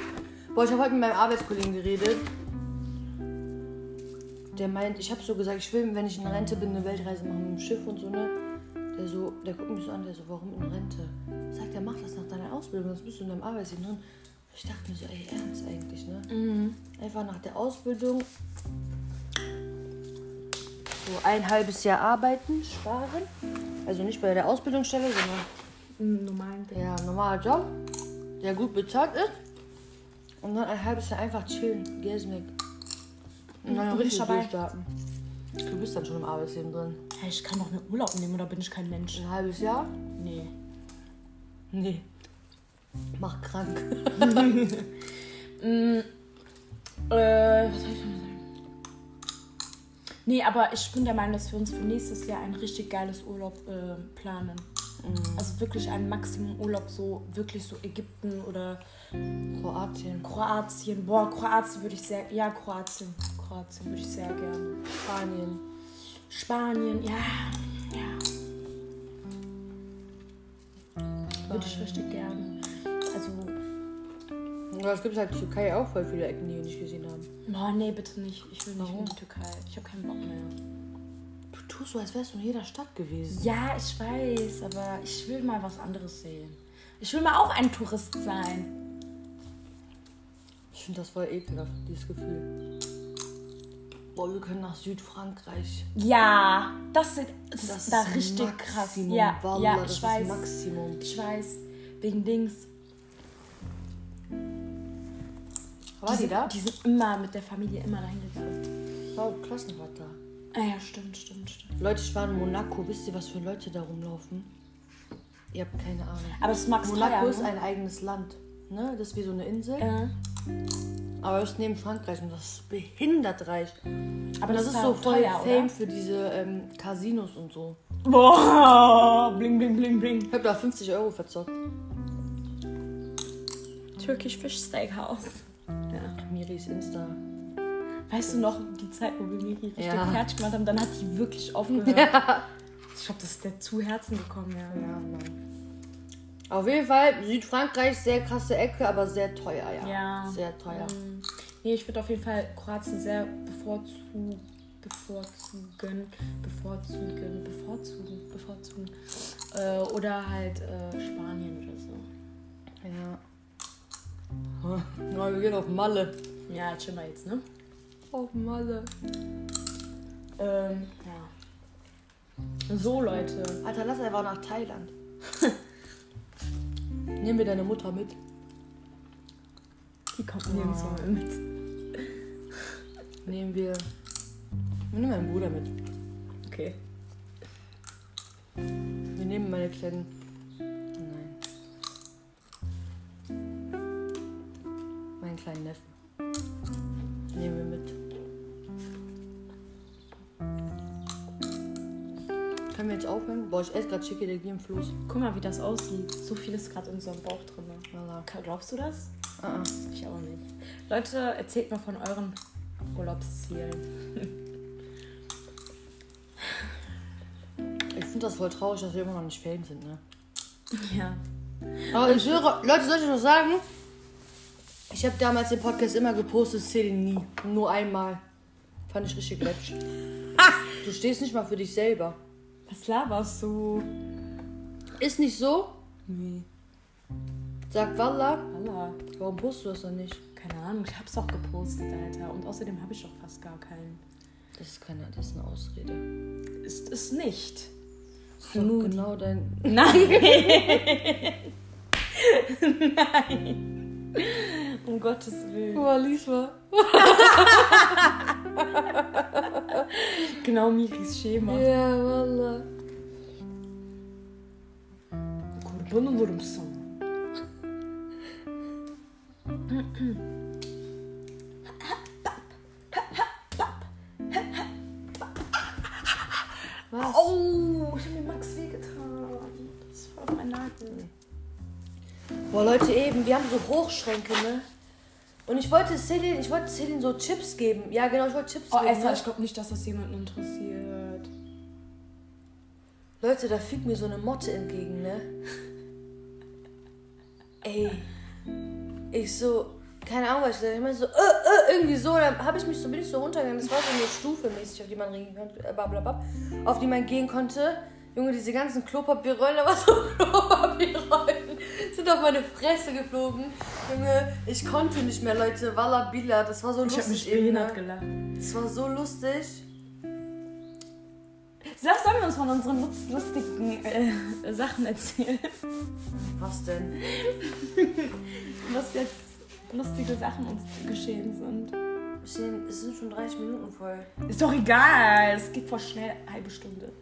Boah, ich habe heute mit meinem Arbeitskollegen geredet. Der meint, ich habe so gesagt, ich will, wenn ich in Rente bin, eine Weltreise machen mit dem Schiff und so, ne? Der so, der guckt mich so an, der so, warum in Rente? Sagt er, mach das nach deiner Ausbildung, sonst bist du in deinem Arbeitsleben drin. Ich dachte mir so, ey, ernst eigentlich, ne? Einfach nach der Ausbildung so ein halbes Jahr arbeiten, sparen. Also nicht bei der Ausbildungsstelle, sondern normalen Ding. ja, normaler Job, der gut bezahlt ist. Und dann ein halbes Jahr einfach chillen, weg. Und dann richtig ich dabei. durchstarten. Du bist dann schon im Arbeitsleben drin. Hey, ich kann doch einen Urlaub nehmen oder bin ich kein Mensch? Ein halbes Jahr? Nee. Nee. Mach krank. Äh, was soll ich noch sagen? Nee, aber ich bin der Meinung, dass wir uns für nächstes Jahr ein richtig geiles Urlaub äh, planen. Also wirklich ein Maximum Urlaub, so wirklich so Ägypten oder Kroatien. Kroatien. Boah, Kroatien würde ich sehr. Ja, Kroatien. Kroatien würde ich sehr gerne. Spanien. Spanien, ja. Ja. Würde ich richtig gerne. Ja, es gibt halt Türkei auch voll viele Ecken, die wir nicht gesehen haben. boah, nee, bitte nicht. Ich will nicht Warum? in die Türkei. Ich habe keinen Bock mehr. Du tust so, als wärst du in jeder Stadt gewesen. Ja, ich weiß, aber ich will mal was anderes sehen. Ich will mal auch ein Tourist sein. Ich finde das voll ekelhaft, dieses Gefühl. Boah, wir können nach Südfrankreich. Ja, das, sind, das, Das ist da ist richtig Maximum, krass. Ja, Wallah, ja, das ich ist weiß. Maximum. Ich weiß. Wegen Dings. War die sind, da? Die sind immer mit der Familie immer dahin gegangen. Wow, Klassenfahrt da. Ah ja, stimmt, stimmt, stimmt. Leute, ich war in Monaco. Wisst ihr, was für Leute da rumlaufen? Ihr habt keine Ahnung. Aber es Max Monaco teuer, ist ne? ein eigenes Land. Ne? Das ist wie so eine Insel. Äh, Aber es ist neben Frankreich und das ist behindert reich. aber Das, das, ist so voll teuer, Fame oder? für diese ähm, Casinos und so. Boah, bling, bling, bling, bling. Ich hab da 50 Euro verzockt. Turkish Fish Steakhouse. Ja. Miris Insta. Weißt du noch, die Zeit, wo wir Miri richtig Ja. fertig gemacht haben, dann hat die wirklich aufgehört. Ich glaube, das ist der zu Herzen gekommen, ja. Ja, Mann. Auf jeden Fall, Südfrankreich, sehr krasse Ecke, aber sehr teuer, ja. Ja. Sehr teuer. Ähm, Nee, ich würde auf jeden Fall Kroatien sehr bevorzugen. Bevorzugen. Bevorzugen. Bevorzugen. Bevorzugen. Äh, oder halt äh, Spanien oder so. Ja. Na, wir gehen auf Malle. Ja, chill mal jetzt, ne? Auf Malle. Ähm, ja. So, Leute. Alter, lass einfach nach Thailand. Nehmen wir deine Mutter mit. Die kommt nirgendwo mehr mit. Nehmen wir. Wir nehmen meinen Bruder mit. Okay. Wir nehmen meine kleinen. Kleinen Neffen. Nehmen wir mit. Können wir jetzt aufhören? Boah, ich esse gerade Chicky der im Fluss. Guck mal, wie das aussieht. So viel ist gerade in unserem Bauch drin. Voilà. Glaubst du das? Ah, ah. Ich auch nicht. Leute, erzählt mal von euren Urlaubszielen. Ich finde das voll traurig, dass wir immer noch nicht Ferien sind, ne? Ja. Aber ich höre, Leute, soll ich noch sagen? Ich habe damals den Podcast immer gepostet, zähle nie. Nur einmal. Fand ich richtig glätsch. Du stehst nicht mal für dich selber. Was laberst du? Ist nicht so? Nee. Sagt Wallah. Allah. Warum postest du das dann nicht? Keine Ahnung, ich hab's doch gepostet, Alter. Und außerdem habe ich doch fast gar keinen. Das ist keine, das ist eine Ausrede. Ist es nicht. Das ist genau dein. Nein. Nein. Um Gottes Willen. Lies mal. Genau Miris Schema. Ja, Wallah. Kurban olurum sana. Was? Oh, ich habe mir Max wehgetan. Das war auf mein Nagel. Boah, Leute, eben, wir haben so Hochschränke, ne? Und ich wollte Celine, ich wollte Celine so Chips geben. Ja, genau, ich wollte Chips Oh, geben. Esther, ne? ich glaube nicht, dass das jemanden interessiert. Leute, da fliegt mir so eine Motte entgegen, ne? Ey. Ich so, keine Ahnung, was ich gesagt. Ich meine so, äh, äh, irgendwie so. Dann habe ich mich so, bin ich so runtergegangen. Das war so eine Stufe mäßig, auf die man gehen konnte, äh, blablabla, auf die man gehen konnte. Junge, diese ganzen Klopapierrollen, da war so Klopapierrollen, sind auf meine Fresse geflogen. Junge, ich konnte nicht mehr, Leute. Walla Bila, das war so Ich habe mich lustig eben, behindert ne? gelacht. Das war so lustig. Sag, sollen wir uns von unseren lust- lustigen äh, Sachen erzählen? Was denn? Was jetzt lustige Sachen uns geschehen sind. Es sind schon 30 Minuten voll. Ist doch egal, es geht voll schnell, eine halbe Stunde.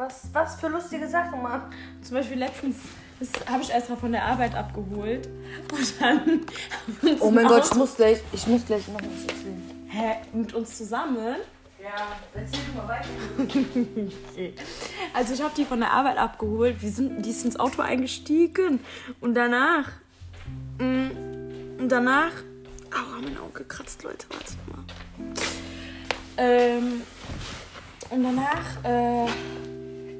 Was, was für lustige Sachen, Mann. Zum Beispiel letztens habe ich Esra von der Arbeit abgeholt und dann haben Oh mein Gott, ich muss gleich, ich muss gleich noch was erzählen. Hä, mit uns zusammen? Ja, erzähl mal weiter. Okay. Also ich habe die von der Arbeit abgeholt. Wir sind, die ist ins Auto eingestiegen und danach, mm, und danach, aua, mein Auge kratzt, Leute, warte mal. Ähm, und danach, äh,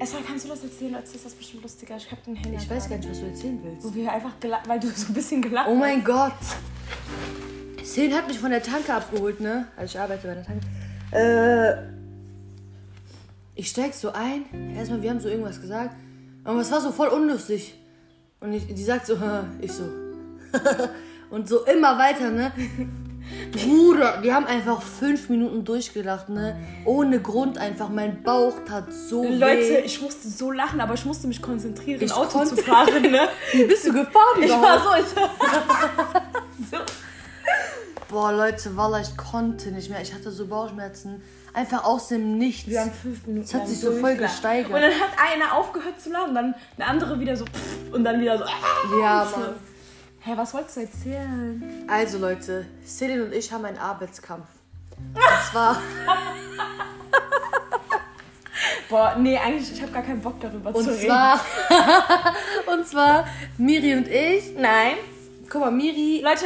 Esra, kannst du das erzählen? Erzähl das bestimmt lustiger. Ich hab den Hänger. Ich weiß gar nicht, was du erzählen willst. Wo wir einfach gelacht, weil du so ein bisschen gelacht Oh mein Gott. Celine hat mich von der Tanke abgeholt, ne? Also ich arbeite bei der Tanke. Äh, ich steig so ein. Erstmal, wir haben so irgendwas gesagt. Aber es war so voll unlustig. Und ich, die sagt so, ich so. Und so immer weiter, ne? Bruder, wir haben einfach fünf Minuten durchgelacht, ne? Ohne Grund einfach. Mein Bauch tat so Leute, weh. ich musste so lachen, aber ich musste mich konzentrieren, Ich Auto zu fahren, ne? Wie bist du gefahren Ich war so, so. Boah, Leute, Wallah, ich konnte nicht mehr. Ich hatte so Bauchschmerzen. Einfach aus dem Nichts. Wir haben fünf Minuten. Es hat sich so voll gesteigert. Und dann hat einer aufgehört zu lachen, dann der andere wieder so und dann wieder so. ah. ja, Mann. Hä, was wolltest du erzählen? Also, Leute, Celine und ich haben einen Arbeitskampf. Und zwar, Boah, nee, eigentlich, ich habe gar keinen Bock darüber und zu reden. zwar, und zwar, Miri und ich. Nein. Guck mal, Miri, Leute,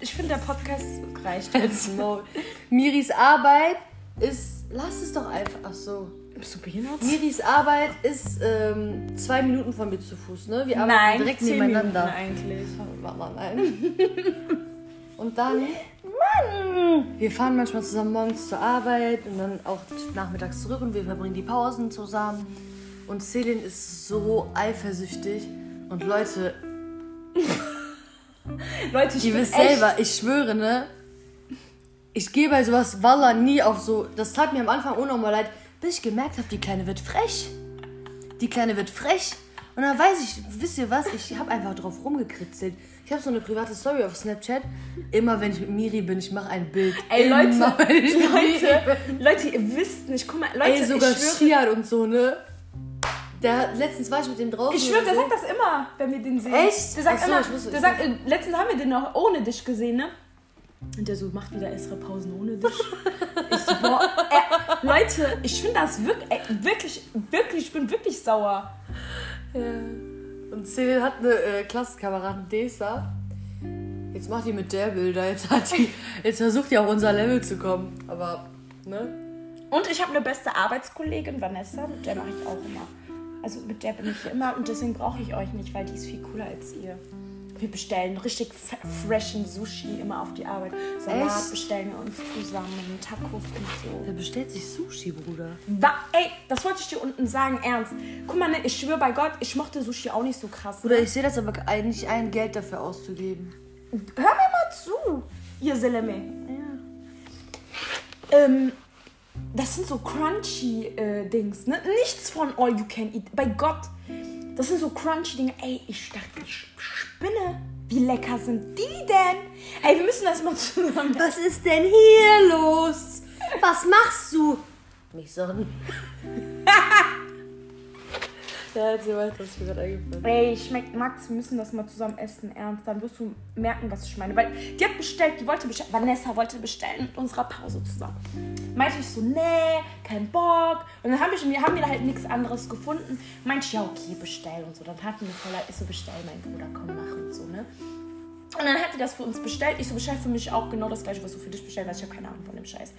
ich finde, der Podcast reicht. Miris Arbeit ist, lass es doch einfach, ach so. Bist du behindert? Miris Arbeit ist ähm, zwei Minuten von mir zu Fuß, ne? Wir arbeiten Nein, direkt zehn nebeneinander. Minuten eigentlich. Nein. Und dann, wir fahren manchmal zusammen morgens zur Arbeit und dann auch nachmittags zurück und wir verbringen die Pausen zusammen. Und Celine ist so eifersüchtig. Und Leute, Leute, ich ihr wisst echt- selber, ich schwöre, ne? Ich gehe bei sowas Walla nie auf so. Das tat mir am Anfang unnormal leid, bis ich gemerkt habe, die Kleine wird frech. Die Kleine wird frech. Und dann weiß ich, wisst ihr was? Ich habe einfach drauf rumgekritzelt. Ich habe so eine private Story auf Snapchat. Immer wenn ich mit Miri bin, ich mache ein Bild. Ey, Leute, Immer, wenn ich mit Miri Leute. Leute, ihr wisst nicht, guck mal, Leute, Ey, sogar ich Shiad und so, ne? Der letztens war ich mit dem draußen. Ich schwöre, der so. sagt das immer, wenn wir den sehen. Echt? Der sagt so, immer, ich wusste- der sagt, äh, letztens haben wir den noch ohne dich gesehen, ne? Und der so, macht wieder extra Pausen ohne dich. ich so, boah, äh, Leute, ich finde das wirklich, äh, wirklich, wirklich, ich bin wirklich sauer. Ja. Und Cyril hat eine äh, Klassenkameradin, Desa. Jetzt macht die mit der Bilder. Jetzt, hat die, jetzt versucht die auf unser Level zu kommen. Aber, ne? Und ich habe eine beste Arbeitskollegin, Vanessa, mit der mache ich auch immer. Also mit der bin ich immer und deswegen brauche ich euch nicht, weil die ist viel cooler als ihr. Wir bestellen richtig freshen Sushi immer auf die Arbeit. Salat Echt? bestellen wir uns zusammen, Tacos und so. Der bestellt sich Sushi, Bruder. Wa ey, das wollte ich dir unten sagen, ernst. Guck mal, ne, ich schwöre bei Gott, ich mochte Sushi auch nicht so krass. Bruder, ich sehe das aber eigentlich ein, Geld dafür auszugeben. Hör mir mal zu, ihr Seleme. Ähm, das sind so crunchy äh, Dings, ne? Nichts von All You Can Eat. Bei Gott. Das sind so crunchy Dinge. Ey, ich dachte, ich spinne. Wie lecker sind die denn? Ey, wir müssen das mal zusammen. Was ist denn hier los? Was machst du? Mich sonnen. ja, erzähl weiter, ist mir gerade eingefallen. Ey, schmeckt Max, wir müssen das mal zusammen essen, ernst. Dann wirst du merken, was ich meine. Weil die hat bestellt, die wollte bestellen. Vanessa wollte bestellen mit unserer Pause zusammen. Meinte ich so, nee, kein Bock. Und dann haben wir, wir haben wir halt nichts anderes gefunden. Meinte ich, ja, okay, bestell und so. Dann hat die mir voll leid, ich so, bestell, mein Bruder, komm, mach und so, ne? Und dann hat die das für uns bestellt. Ich so, bestell für mich auch genau das gleiche, was du für dich bestellt hast. Ich habe keine Ahnung von dem Scheiß.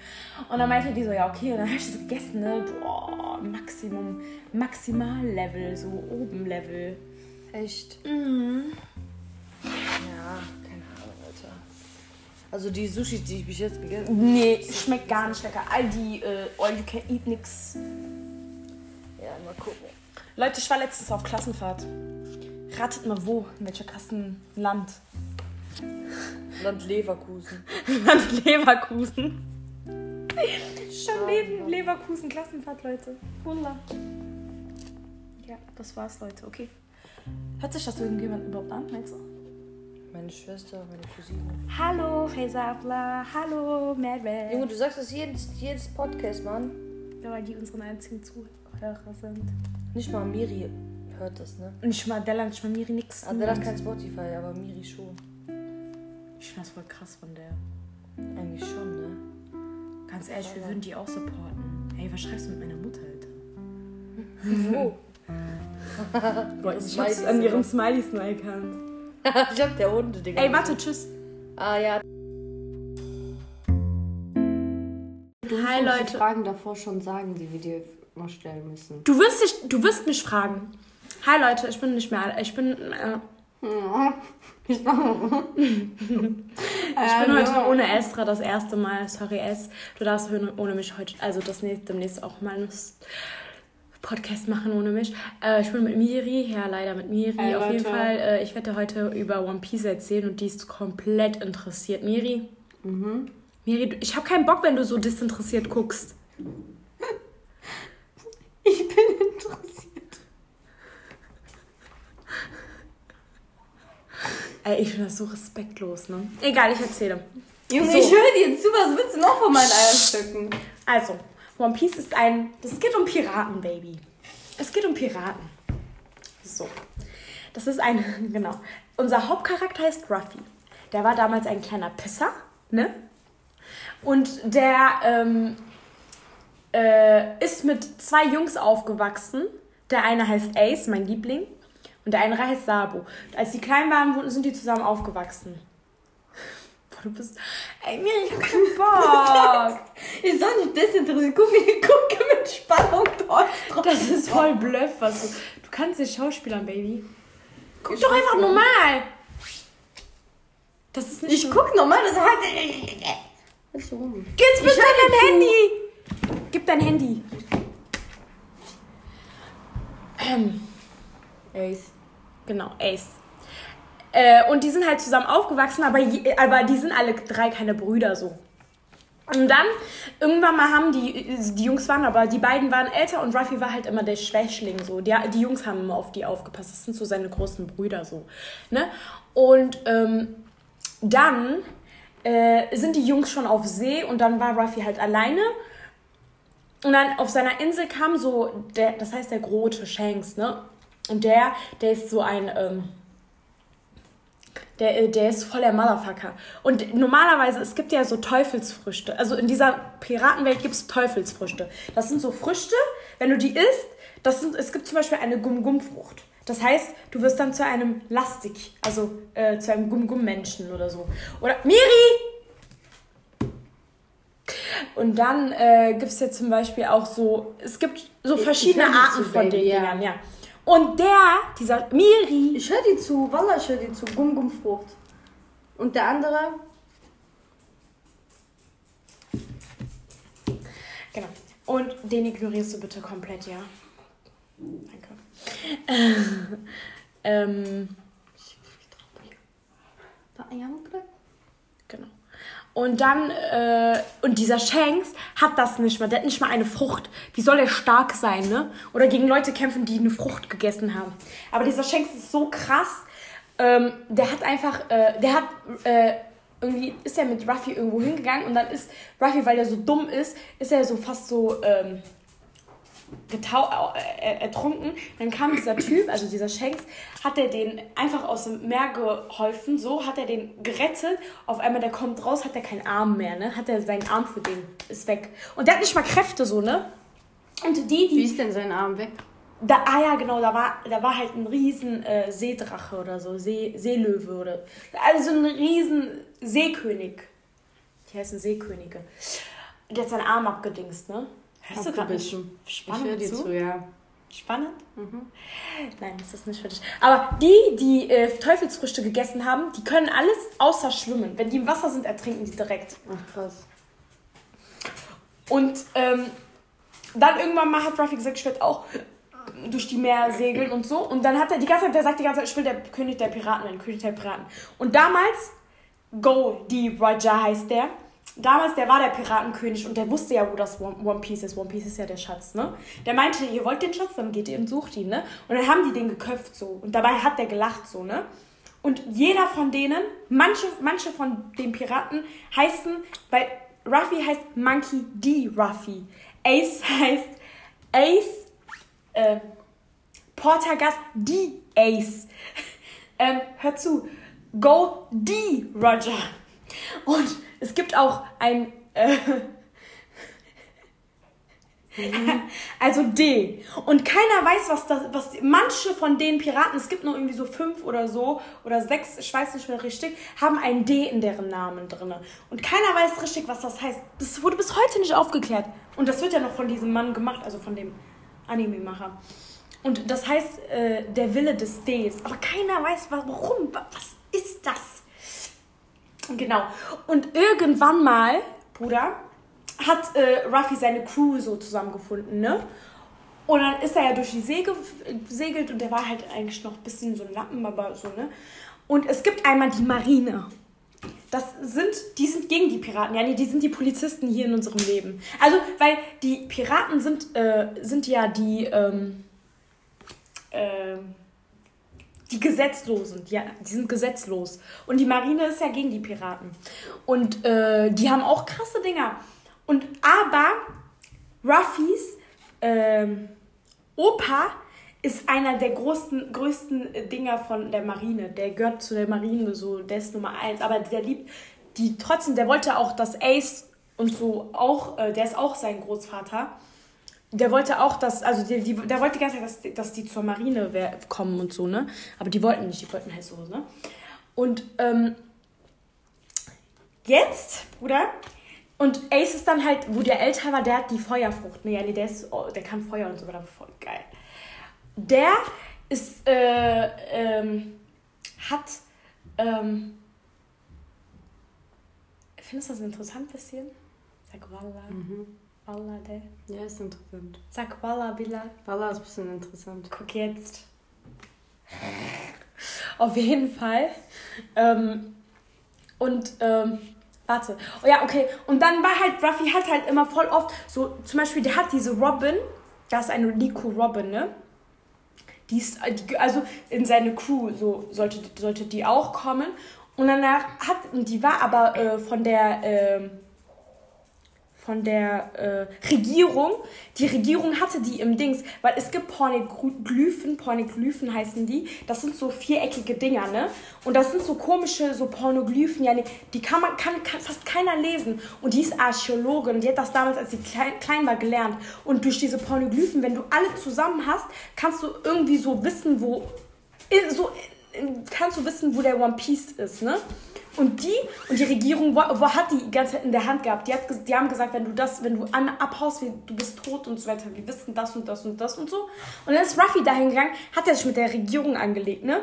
Und dann meinte die so, ja, okay. Und dann habe ich so gegessen, ne? Boah, Maximum, Maximallevel, so oben Level. Echt? Mhm. Ja, keine Ahnung, Alter. Also die Sushi, die ich bis jetzt gegessen habe. Nee, schmeckt gar nicht lecker. All die äh, All You Can Eat nix. Ja, mal gucken. Leute, ich war letztens auf Klassenfahrt. Ratet mal wo, in welcher Klassenland? Land Leverkusen. Land Leverkusen. Schon neben Leverkusen Klassenfahrt, Leute. Wunder. Ja, das war's, Leute. Okay. Hört sich das irgendjemand überhaupt an, meinst du? Meine Schwester, meine Cousine. Hallo, Faisabla. Hallo, Merve. Junge, du sagst das jedes, jedes Podcast, Mann. Ja, weil die unsere einzigen Zuhörer sind. Nicht mal Miri hört das, ne? Nicht mal Della, nicht mal Miri, nix. Also der hat kein Spotify, aber Miri schon. Ich finde das voll krass von der. Eigentlich schon, ne? Ganz ehrlich, wir würden die auch supporten. Hey, was schreibst du mit meiner Mutter, Alter? Wo? Boah, ich hab's an ihren immer. Smileys nur erkannt. ich hab der Hunde, Digga. Ey, warte, tschüss. Ah ja. Hi, Die Leute. Fragen davor schon sagen, die wir dir mal stellen müssen. Du wirst, dich, du wirst mich fragen. Hi, Leute, ich bin nicht mehr... Ich bin... Äh, Ich bin heute ohne Estra das erste Mal. Sorry, Es. Du darfst ohne mich heute... Also das nächste, demnächst auch mal einen Podcast machen ohne mich. Äh, ich bin mit Miri. Ja, leider mit Miri. Hi, Auf jeden. Fall. Äh, ich werde heute über One Piece erzählen und die ist komplett interessiert. Miri? Miri, du- ich habe keinen Bock, wenn du so disinteressiert guckst. Ich bin interessiert. Ey, ich finde das so respektlos, ne? Egal, ich erzähle. Junge, So. ich höre dir zu, was willst du noch von meinen Eierstücken? Also, One Piece ist ein. Das geht um Piraten, Baby. Es geht um Piraten. So. Das ist ein. Genau. Unser Hauptcharakter heißt Ruffy. Der war damals ein kleiner Pisser, ne? Und der ähm, äh, ist mit zwei Jungs aufgewachsen. Der eine heißt Ace, mein Liebling. Und der andere heißt Sabo. Als die klein waren, wurden- sind die zusammen aufgewachsen. Boah, du bist. Ey, Miri, ich hab keinen Bock. Ich soll nicht desinteressiert. Guck, ich gucke mit Spannung dort drauf. Das ist voll Bluff, was du. Du kannst nicht schauspielern, Baby. Guck Ich doch einfach normal. Das ist nicht. Ich so- guck normal, das hat. Was ist so rum? Jetzt bist du an dein Handy. Gib dein Handy. Ähm, Ace. Genau, Ace. Äh, und die sind halt zusammen aufgewachsen, aber, aber die sind alle drei keine Brüder so. Und dann, irgendwann mal haben die, die Jungs waren, aber die beiden waren älter und Ruffy war halt immer der Schwächling so. Die, die Jungs haben immer auf die aufgepasst. Das sind so seine großen Brüder so. Ne? Und ähm, dann äh, sind die Jungs schon auf See und dann war Ruffy halt alleine. Und dann auf seiner Insel kam so, der, das heißt der Grote Shanks, ne? Und der, der ist so ein, ähm, der, äh, der ist voll der Motherfucker. Und normalerweise, es gibt ja so Teufelsfrüchte. Also in dieser Piratenwelt gibt es Teufelsfrüchte. Das sind so Früchte, wenn du die isst, das sind, es gibt zum Beispiel eine Gum-Gum-Frucht. Das heißt, du wirst dann zu einem Lastik, also äh, zu einem Gum-Gum-Menschen oder so. Oder Miri! Und dann äh, gibt es ja zum Beispiel auch so, es gibt so verschiedene Arten von den ja. Dingern, ja. Und der, dieser Miri. Ich höre die zu, Wallah, ich höre die zu, Gum Gum Frucht. Und der andere? Genau. Und den ignorierst du bitte komplett, ja. Danke. ähm. Genau. Und dann, äh, und dieser Shanks hat das nicht mal. Der hat nicht mal eine Frucht. Wie soll er stark sein, ne? Oder gegen Leute kämpfen, die eine Frucht gegessen haben. Aber dieser Shanks ist so krass. Ähm, der hat einfach, äh, der hat, äh, irgendwie ist er mit Ruffy irgendwo hingegangen und dann ist Ruffy, weil er so dumm ist, ist er so fast so, ähm, äh, ertrunken. Dann kam dieser Typ, also dieser Shanks, hat er den einfach aus dem Meer geholfen. So hat er den gerettet. Auf einmal, der kommt raus, hat er keinen Arm mehr, ne? Hat er seinen Arm für den, ist weg. Und der hat nicht mal Kräfte, so, ne? Und die, die. Wie ist denn sein Arm weg? Da, ah ja, genau, da war, da war halt ein riesen äh, Seedrache oder so, See, Seelöwe oder. Also ein riesen Seekönig. Die heißen Seekönige. Der hat seinen Arm abgedingst, ne? Hörst du gerade ein bisschen spannend ich zu? zu? ja. Spannend? Mhm. Nein, das ist nicht für dich. Aber die, die äh, Teufelsfrüchte gegessen haben, die können alles außer schwimmen. Wenn die im Wasser sind, ertrinken die direkt. Ach, krass. Und ähm, dann irgendwann mal hat Ruffy gesagt, ich werde auch durch die Meer segeln und so. Und dann hat er die ganze Zeit, der sagt die ganze Zeit, ich will der König der Piraten werden, König der Piraten. Und damals, Go, die Raja heißt der, damals, der war der Piratenkönig und der wusste ja, wo das One Piece ist. One Piece ist ja der Schatz, ne? Der meinte, ihr wollt den Schatz, dann geht ihr und sucht ihn, ne? Und dann haben die den geköpft so. Und dabei hat der gelacht so, ne? Und jeder von denen, manche, manche von den Piraten heißen, weil Ruffy heißt Monkey D. Ruffy. Ace heißt Ace, äh, Portagas D. Ace. ähm, hör zu. Go D. Roger. Und es gibt auch ein. Äh, also D. Und keiner weiß, was das, was manche von den Piraten, es gibt nur irgendwie so fünf oder so oder sechs, ich weiß nicht mehr richtig, haben ein D in deren Namen drin. Und keiner weiß richtig, was das heißt. Das wurde bis heute nicht aufgeklärt. Und das wird ja noch von diesem Mann gemacht, also von dem Anime-Macher. Und das heißt äh, der Wille des Ds. Aber keiner weiß, warum. Was ist das? Genau. Und irgendwann mal, Bruder, hat äh, Ruffy seine Crew so zusammengefunden, ne? Und dann ist er ja durch die See gesegelt und der war halt eigentlich noch ein bisschen so ein Lappen, aber so, ne? Und es gibt einmal die Marine. Das sind, die sind gegen die Piraten, ja, nee, die sind die Polizisten hier in unserem Leben. Also, weil die Piraten sind, äh, sind ja die, ähm, äh, die Gesetzlosen, die, die sind gesetzlos. Und die Marine ist ja gegen die Piraten. Und äh, die haben auch krasse Dinger. Und aber Ruffys äh, Opa ist einer der großen, größten Dinger von der Marine. Der gehört zu der Marine, so, der ist Nummer eins. Aber der liebt die trotzdem, der wollte auch, dass Ace und so auch, äh, der ist auch sein Großvater der wollte auch, dass, also die, die, der wollte die dass, dass die zur Marine kommen und so, ne? Aber die wollten nicht, die wollten halt so, ne? Und ähm, jetzt, Bruder, und Ace ist dann halt, wo der älter war, der hat die Feuerfrucht, ne? Ja, nee, der, ist, oh, der kann Feuer und so, war voll geil. Der ist, äh, ähm, hat, ähm, findest du das interessant bisschen? Sag mal. Mhm. Walla, der. Ja, ist interessant. Sag Walla, Billa. Walla ist ein bisschen interessant. Guck jetzt. Auf jeden Fall. Ähm, und, ähm, warte. Oh ja, okay. Und dann war halt, Ruffy hat halt immer voll oft so, zum Beispiel, der hat diese Robin, da ist eine Nico Robin, ne? Die ist, also in seine Crew, so sollte, sollte die auch kommen. Und danach hat, die war aber äh, von der, äh, von der äh, Regierung. Die Regierung hatte die im Dings, weil es gibt Pornoglyphen, Pornoglyphen heißen die. Das sind so viereckige Dinger, ne? Und das sind so komische, so Pornoglyphen, ja, die kann man, kann, kann fast keiner lesen. Und die ist Archäologin, die hat das damals, als sie klein, klein war, gelernt. Und durch diese Pornoglyphen, wenn du alle zusammen hast, kannst du irgendwie so wissen, wo, so, kannst du wissen, wo der One Piece ist, ne? Und die und die Regierung wo, wo hat die ganze Zeit in der Hand gehabt. Die, hat, die haben gesagt, wenn du das, wenn du an, abhaust, du bist tot und so weiter. Wir wissen das und das und das und so. Und dann ist Ruffy dahin gegangen, hat er sich mit der Regierung angelegt, ne?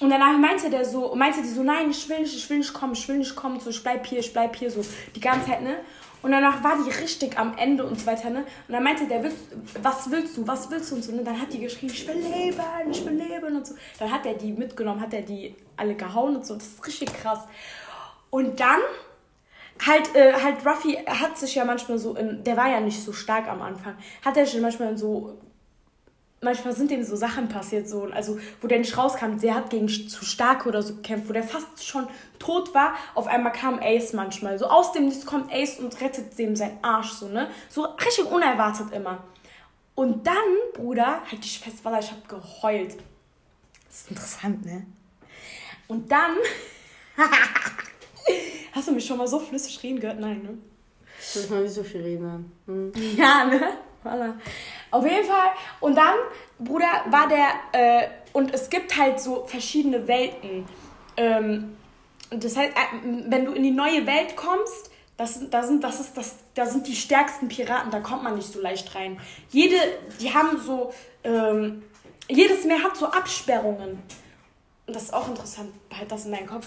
Und danach meinte der so, meinte die so, nein, ich will nicht, ich will nicht kommen, ich will nicht kommen, so, ich bleib hier, ich bleib hier, so, die ganze Zeit, ne? Und danach war die richtig am Ende und so weiter, ne? Und dann meinte der, was willst du, was willst du und so, ne? Dann hat die geschrieben, ich will leben, ich will leben und so. Dann hat er die mitgenommen, hat er die alle gehauen und so. Das ist richtig krass. Und dann halt, äh, halt Ruffy hat sich ja manchmal so in, der war ja nicht so stark am Anfang, hat er sich manchmal in so manchmal sind dem so Sachen passiert, so, also wo der nicht rauskam, der hat gegen zu stark oder so gekämpft, wo der fast schon tot war, auf einmal kam Ace manchmal. So aus dem Nichts kommt Ace und rettet dem seinen Arsch, so, ne? So richtig unerwartet immer. Und dann, Bruder, halt dich fest, weil ich hab geheult. Das ist interessant, ne? Und dann. Hast du mich schon mal so flüssig reden gehört? Nein, ne? Ich will mal nicht so viel reden. Hm. Ja, ne? Voilà. Auf jeden Fall. Und dann, Bruder, war der. Äh, und es gibt halt so verschiedene Welten. Ähm, das heißt, äh, wenn du in die neue Welt kommst, das, da, sind, das ist, das, da sind die stärksten Piraten, da kommt man nicht so leicht rein. Jede, die haben so. Ähm, jedes Meer hat so Absperrungen. Und das ist auch interessant, behalt das in deinen Kopf.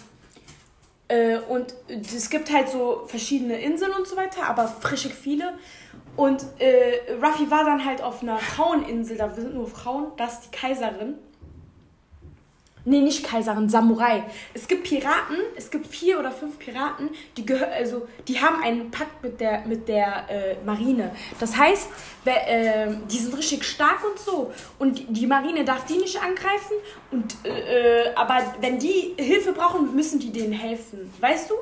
Äh, und es gibt halt so verschiedene Inseln und so weiter, aber frischig viele. Und äh, Ruffy war dann halt auf einer Fraueninsel, da sind nur Frauen, das ist die Kaiserin. Nee, nicht Kaiserin, Samurai. Es gibt Piraten, es gibt vier oder fünf Piraten, die gehören, also die haben einen Pakt mit der, mit der äh, Marine. Das heißt, äh, die sind richtig stark und so. Und die Marine darf die nicht angreifen. Und, äh, äh, aber wenn die Hilfe brauchen, müssen die denen helfen. Weißt du?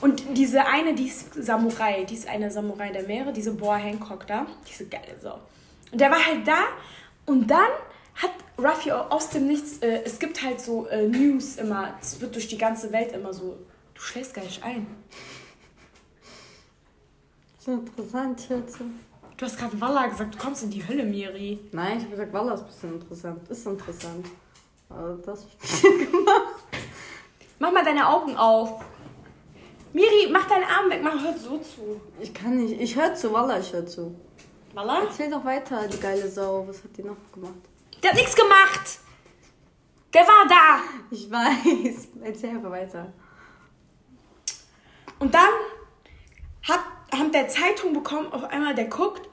Und diese eine, die ist Samurai, die ist eine Samurai der Meere, diese Boa Hancock da, diese geile Sau. Und der war halt da und dann hat Ruffy aus dem Nichts, äh, es gibt halt so äh, News immer, es wird durch die ganze Welt immer so, du schläfst gar nicht ein. Das ist interessant, Schätze. Du hast gerade Walla gesagt, du kommst in die Hölle, Miri. Nein, ich habe gesagt, Walla ist ein bisschen interessant. Ist interessant. Aber das habe ich gemacht. Mach mal deine Augen auf. Miri, mach deinen Arm weg, mach, hör so zu. Ich kann nicht. Ich höre zu, Walla, ich höre zu. Walla? Erzähl doch weiter, die geile Sau. Was hat die noch gemacht? Der hat nichts gemacht. Der war da. Ich weiß. Erzähl einfach weiter. Und dann hat, haben der Zeitung bekommen, auf einmal der guckt,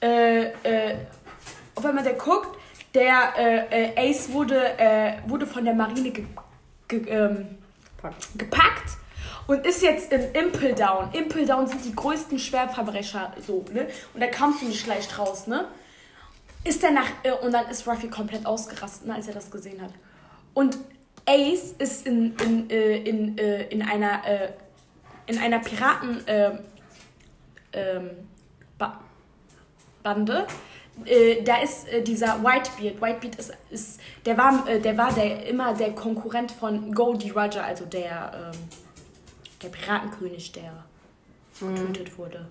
äh, äh, auf einmal der guckt, der äh, äh Ace wurde, äh, wurde von der Marine ge, ge, ähm, gepackt und ist jetzt in Impel Down. Impel Down sind die größten Schwerverbrecher so, ne? Und da kamst du nicht leicht raus, ne? Ist der nach äh, und dann ist Ruffy komplett ausgerastet, ne, als er das gesehen hat. Und Ace ist in in äh, in, äh, in einer äh, in einer Piraten ähm, ähm, ba Bande äh, da ist äh, dieser Whitebeard. Whitebeard ist, ist der war, äh, der war der, immer der Konkurrent von Goldie Roger, also der, ähm, der Piratenkönig, der mhm. getötet wurde.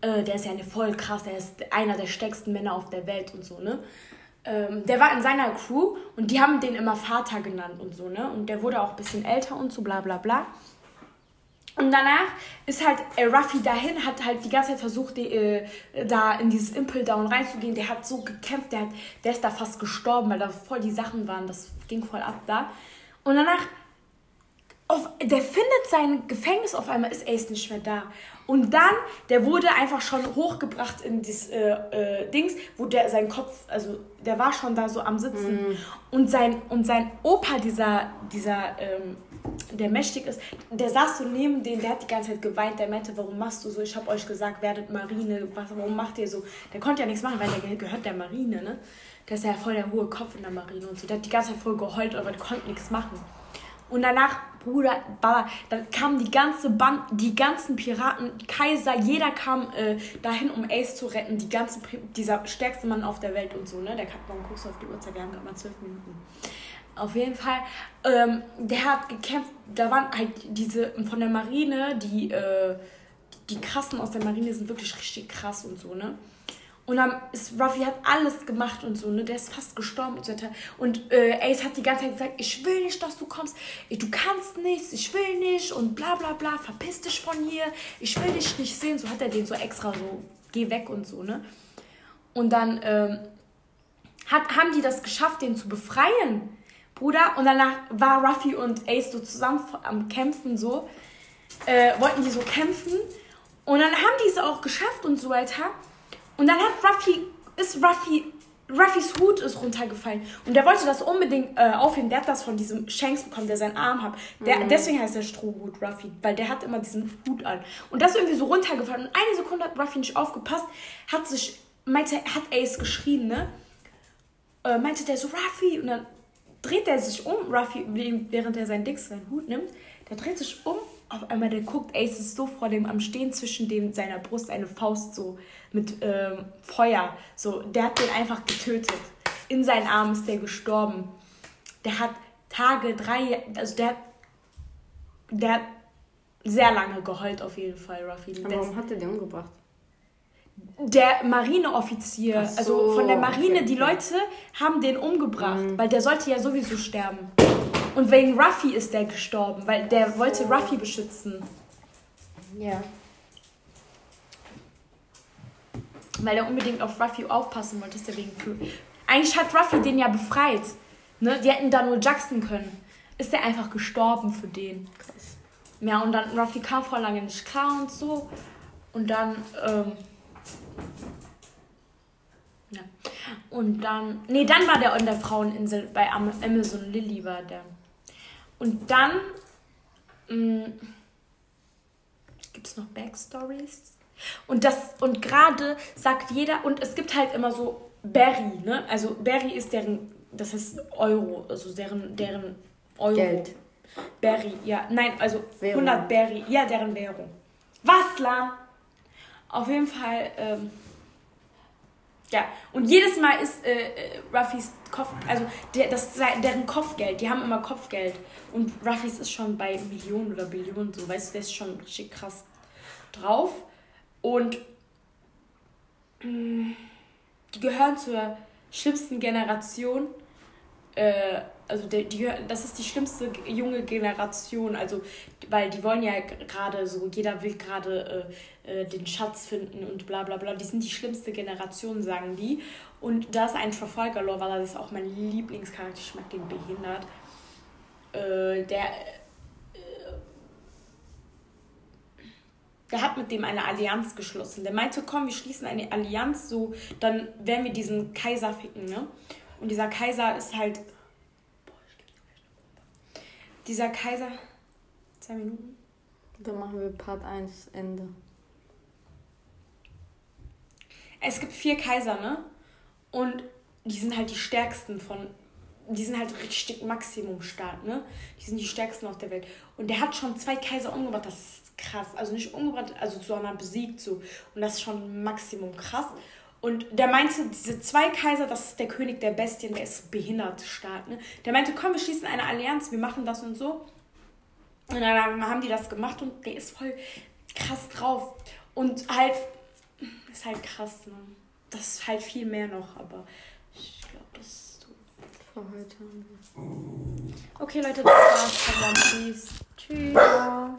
Äh, der ist ja eine voll krass, der ist einer der stärksten Männer auf der Welt und so, ne? Ähm, der war in seiner Crew und die haben den immer Vater genannt und so, ne? Und der wurde auch ein bisschen älter und so, bla bla bla. Und danach ist halt äh, Ruffy dahin, hat halt die ganze Zeit versucht, die, äh, da in dieses Impel Down reinzugehen. Der hat so gekämpft, der, hat, der ist da fast gestorben, weil da voll die Sachen waren. Das ging voll ab da. Und danach auf, der findet sein Gefängnis auf einmal, ist Ace nicht mehr da. Und dann, der wurde einfach schon hochgebracht in dieses äh, äh, Dings, wo der sein Kopf, also der war schon da so am Sitzen. Mhm. Und, sein, und sein Opa, dieser, dieser ähm, der mächtig ist, der saß so neben dem, der hat die ganze Zeit geweint, der meinte, warum machst du so? Ich habe euch gesagt, werdet Marine, was, warum macht ihr so? Der konnte ja nichts machen, weil der gehört der Marine, ne? Der ist ja voll der hohe Kopf in der Marine und so. Der hat die ganze Zeit voll geheult, aber der konnte nichts machen. Und danach, Bruder, Baba, dann kamen die ganze Band, die ganzen Piraten, Kaiser, jeder kam äh, dahin, um Ace zu retten. Die ganze, dieser stärkste Mann auf der Welt und so, ne? Der hat einen Kuss auf die Uhrzeit, wir haben gerade mal zwölf Minuten. Auf jeden Fall, ähm, der hat gekämpft, da waren halt diese von der Marine, die, äh, die krassen aus der Marine sind wirklich richtig krass und so, ne? Und dann ist Ruffy hat alles gemacht und so, ne? Der ist fast gestorben und so weiter. Und äh, Ace hat die ganze Zeit gesagt, ich will nicht, dass du kommst. Du kannst nichts, ich will nicht und bla bla bla, verpiss dich von hier. Ich will dich nicht sehen. So hat er den so extra so, geh weg und so, ne? Und dann ähm, hat, haben die das geschafft, den zu befreien, Bruder. Und danach war Ruffy und Ace so zusammen am Kämpfen so. Äh, wollten die so kämpfen. Und dann haben die es auch geschafft und so weiter. Und dann hat Ruffy, ist Ruffy, Ruffys Hut ist runtergefallen. Und der wollte das unbedingt äh, aufheben. Der hat das von diesem Shanks bekommen, der seinen Arm hat. Der, mhm. Deswegen heißt der Strohhut Ruffy, weil der hat immer diesen Hut an. Und das ist irgendwie so runtergefallen. Und eine Sekunde hat Ruffy nicht aufgepasst, hat sich, meinte, hat Ace geschrien, ne? Äh, meinte der so, Ruffy. Und dann dreht er sich um, Ruffy, während er seinen Dix, seinen Hut nimmt. Der dreht sich um auf einmal, der guckt, Ace ist so vor dem am Stehen zwischen dem seiner Brust eine Faust so mit ähm, Feuer. So, der hat den einfach getötet. In seinen Armen ist der gestorben. Der hat Tage, drei, also der, der hat sehr lange geheult auf jeden Fall, Ruffy. Aber warum hat er den umgebracht? Der Marineoffizier, so, also von der Marine, okay. die Leute haben den umgebracht, mhm. weil der sollte ja sowieso sterben. Und wegen Ruffy ist der gestorben, weil der wollte Ruffy beschützen. Ja. Weil er unbedingt auf Ruffy aufpassen wollte, ist der wegen für. Eigentlich hat Ruffy den ja befreit. Ne? Die hätten da nur Jackson können. Ist der einfach gestorben für den. Krass. Ja, und dann Ruffy kam vor lange nicht klar und so. Und dann, ähm, ja. Und dann, nee, dann war der in der Fraueninsel bei Amazon Lily war der. Und dann mm, gibt es noch Backstories. Und das, und gerade sagt jeder, und es gibt halt immer so Berry, ne? Also Berry ist deren, das heißt Euro, also deren, deren Euro. Geld. Berry, ja. Nein, also Währung. 100 Berry, ja, deren Währung. Was, Lan? Auf jeden Fall, ähm, ja, und jedes Mal ist äh, äh, Ruffys Kopf, also der, das deren Kopfgeld, die haben immer Kopfgeld. Und Ruffys ist schon bei Millionen oder Billionen, so, weißt du, der ist schon richtig krass drauf. Und mh, mm, die gehören zur schlimmsten Generation. Äh, also die, die, das ist die schlimmste junge Generation, also weil die wollen ja gerade so, jeder will gerade äh, äh, den Schatz finden und bla bla bla. Die sind die schlimmste Generation, sagen die. Und da ist ein Verfolger, Lorvala, das ist auch mein Lieblingscharakter, ich mag den behindert. Äh, der, äh, der hat mit dem eine Allianz geschlossen. Der meinte, komm, wir schließen eine Allianz, so, dann werden wir diesen Kaiser ficken, ne? Und dieser Kaiser ist halt dieser Kaiser. Zwei Minuten. Dann machen wir Part 1 Ende. Es gibt vier Kaiser, ne? Und die sind halt die stärksten von. Die sind halt richtig Maximum stark, ne? Die sind die stärksten auf der Welt. Und der hat schon zwei Kaiser umgebracht. Das ist krass. Also nicht umgebracht, also sondern besiegt so. Und das ist schon Maximum krass. Und der meinte, diese zwei Kaiser, das ist der König der Bestien, der ist behindert stark. Ne? Der meinte, komm, wir schließen eine Allianz, wir machen das und so. Und dann haben die das gemacht und der ist voll krass drauf. Und halt, ist halt krass, ne? Das ist halt viel mehr noch, aber ich glaube, das ist so. Für heute. Okay, Leute, das war's von One Piece. Tschüss.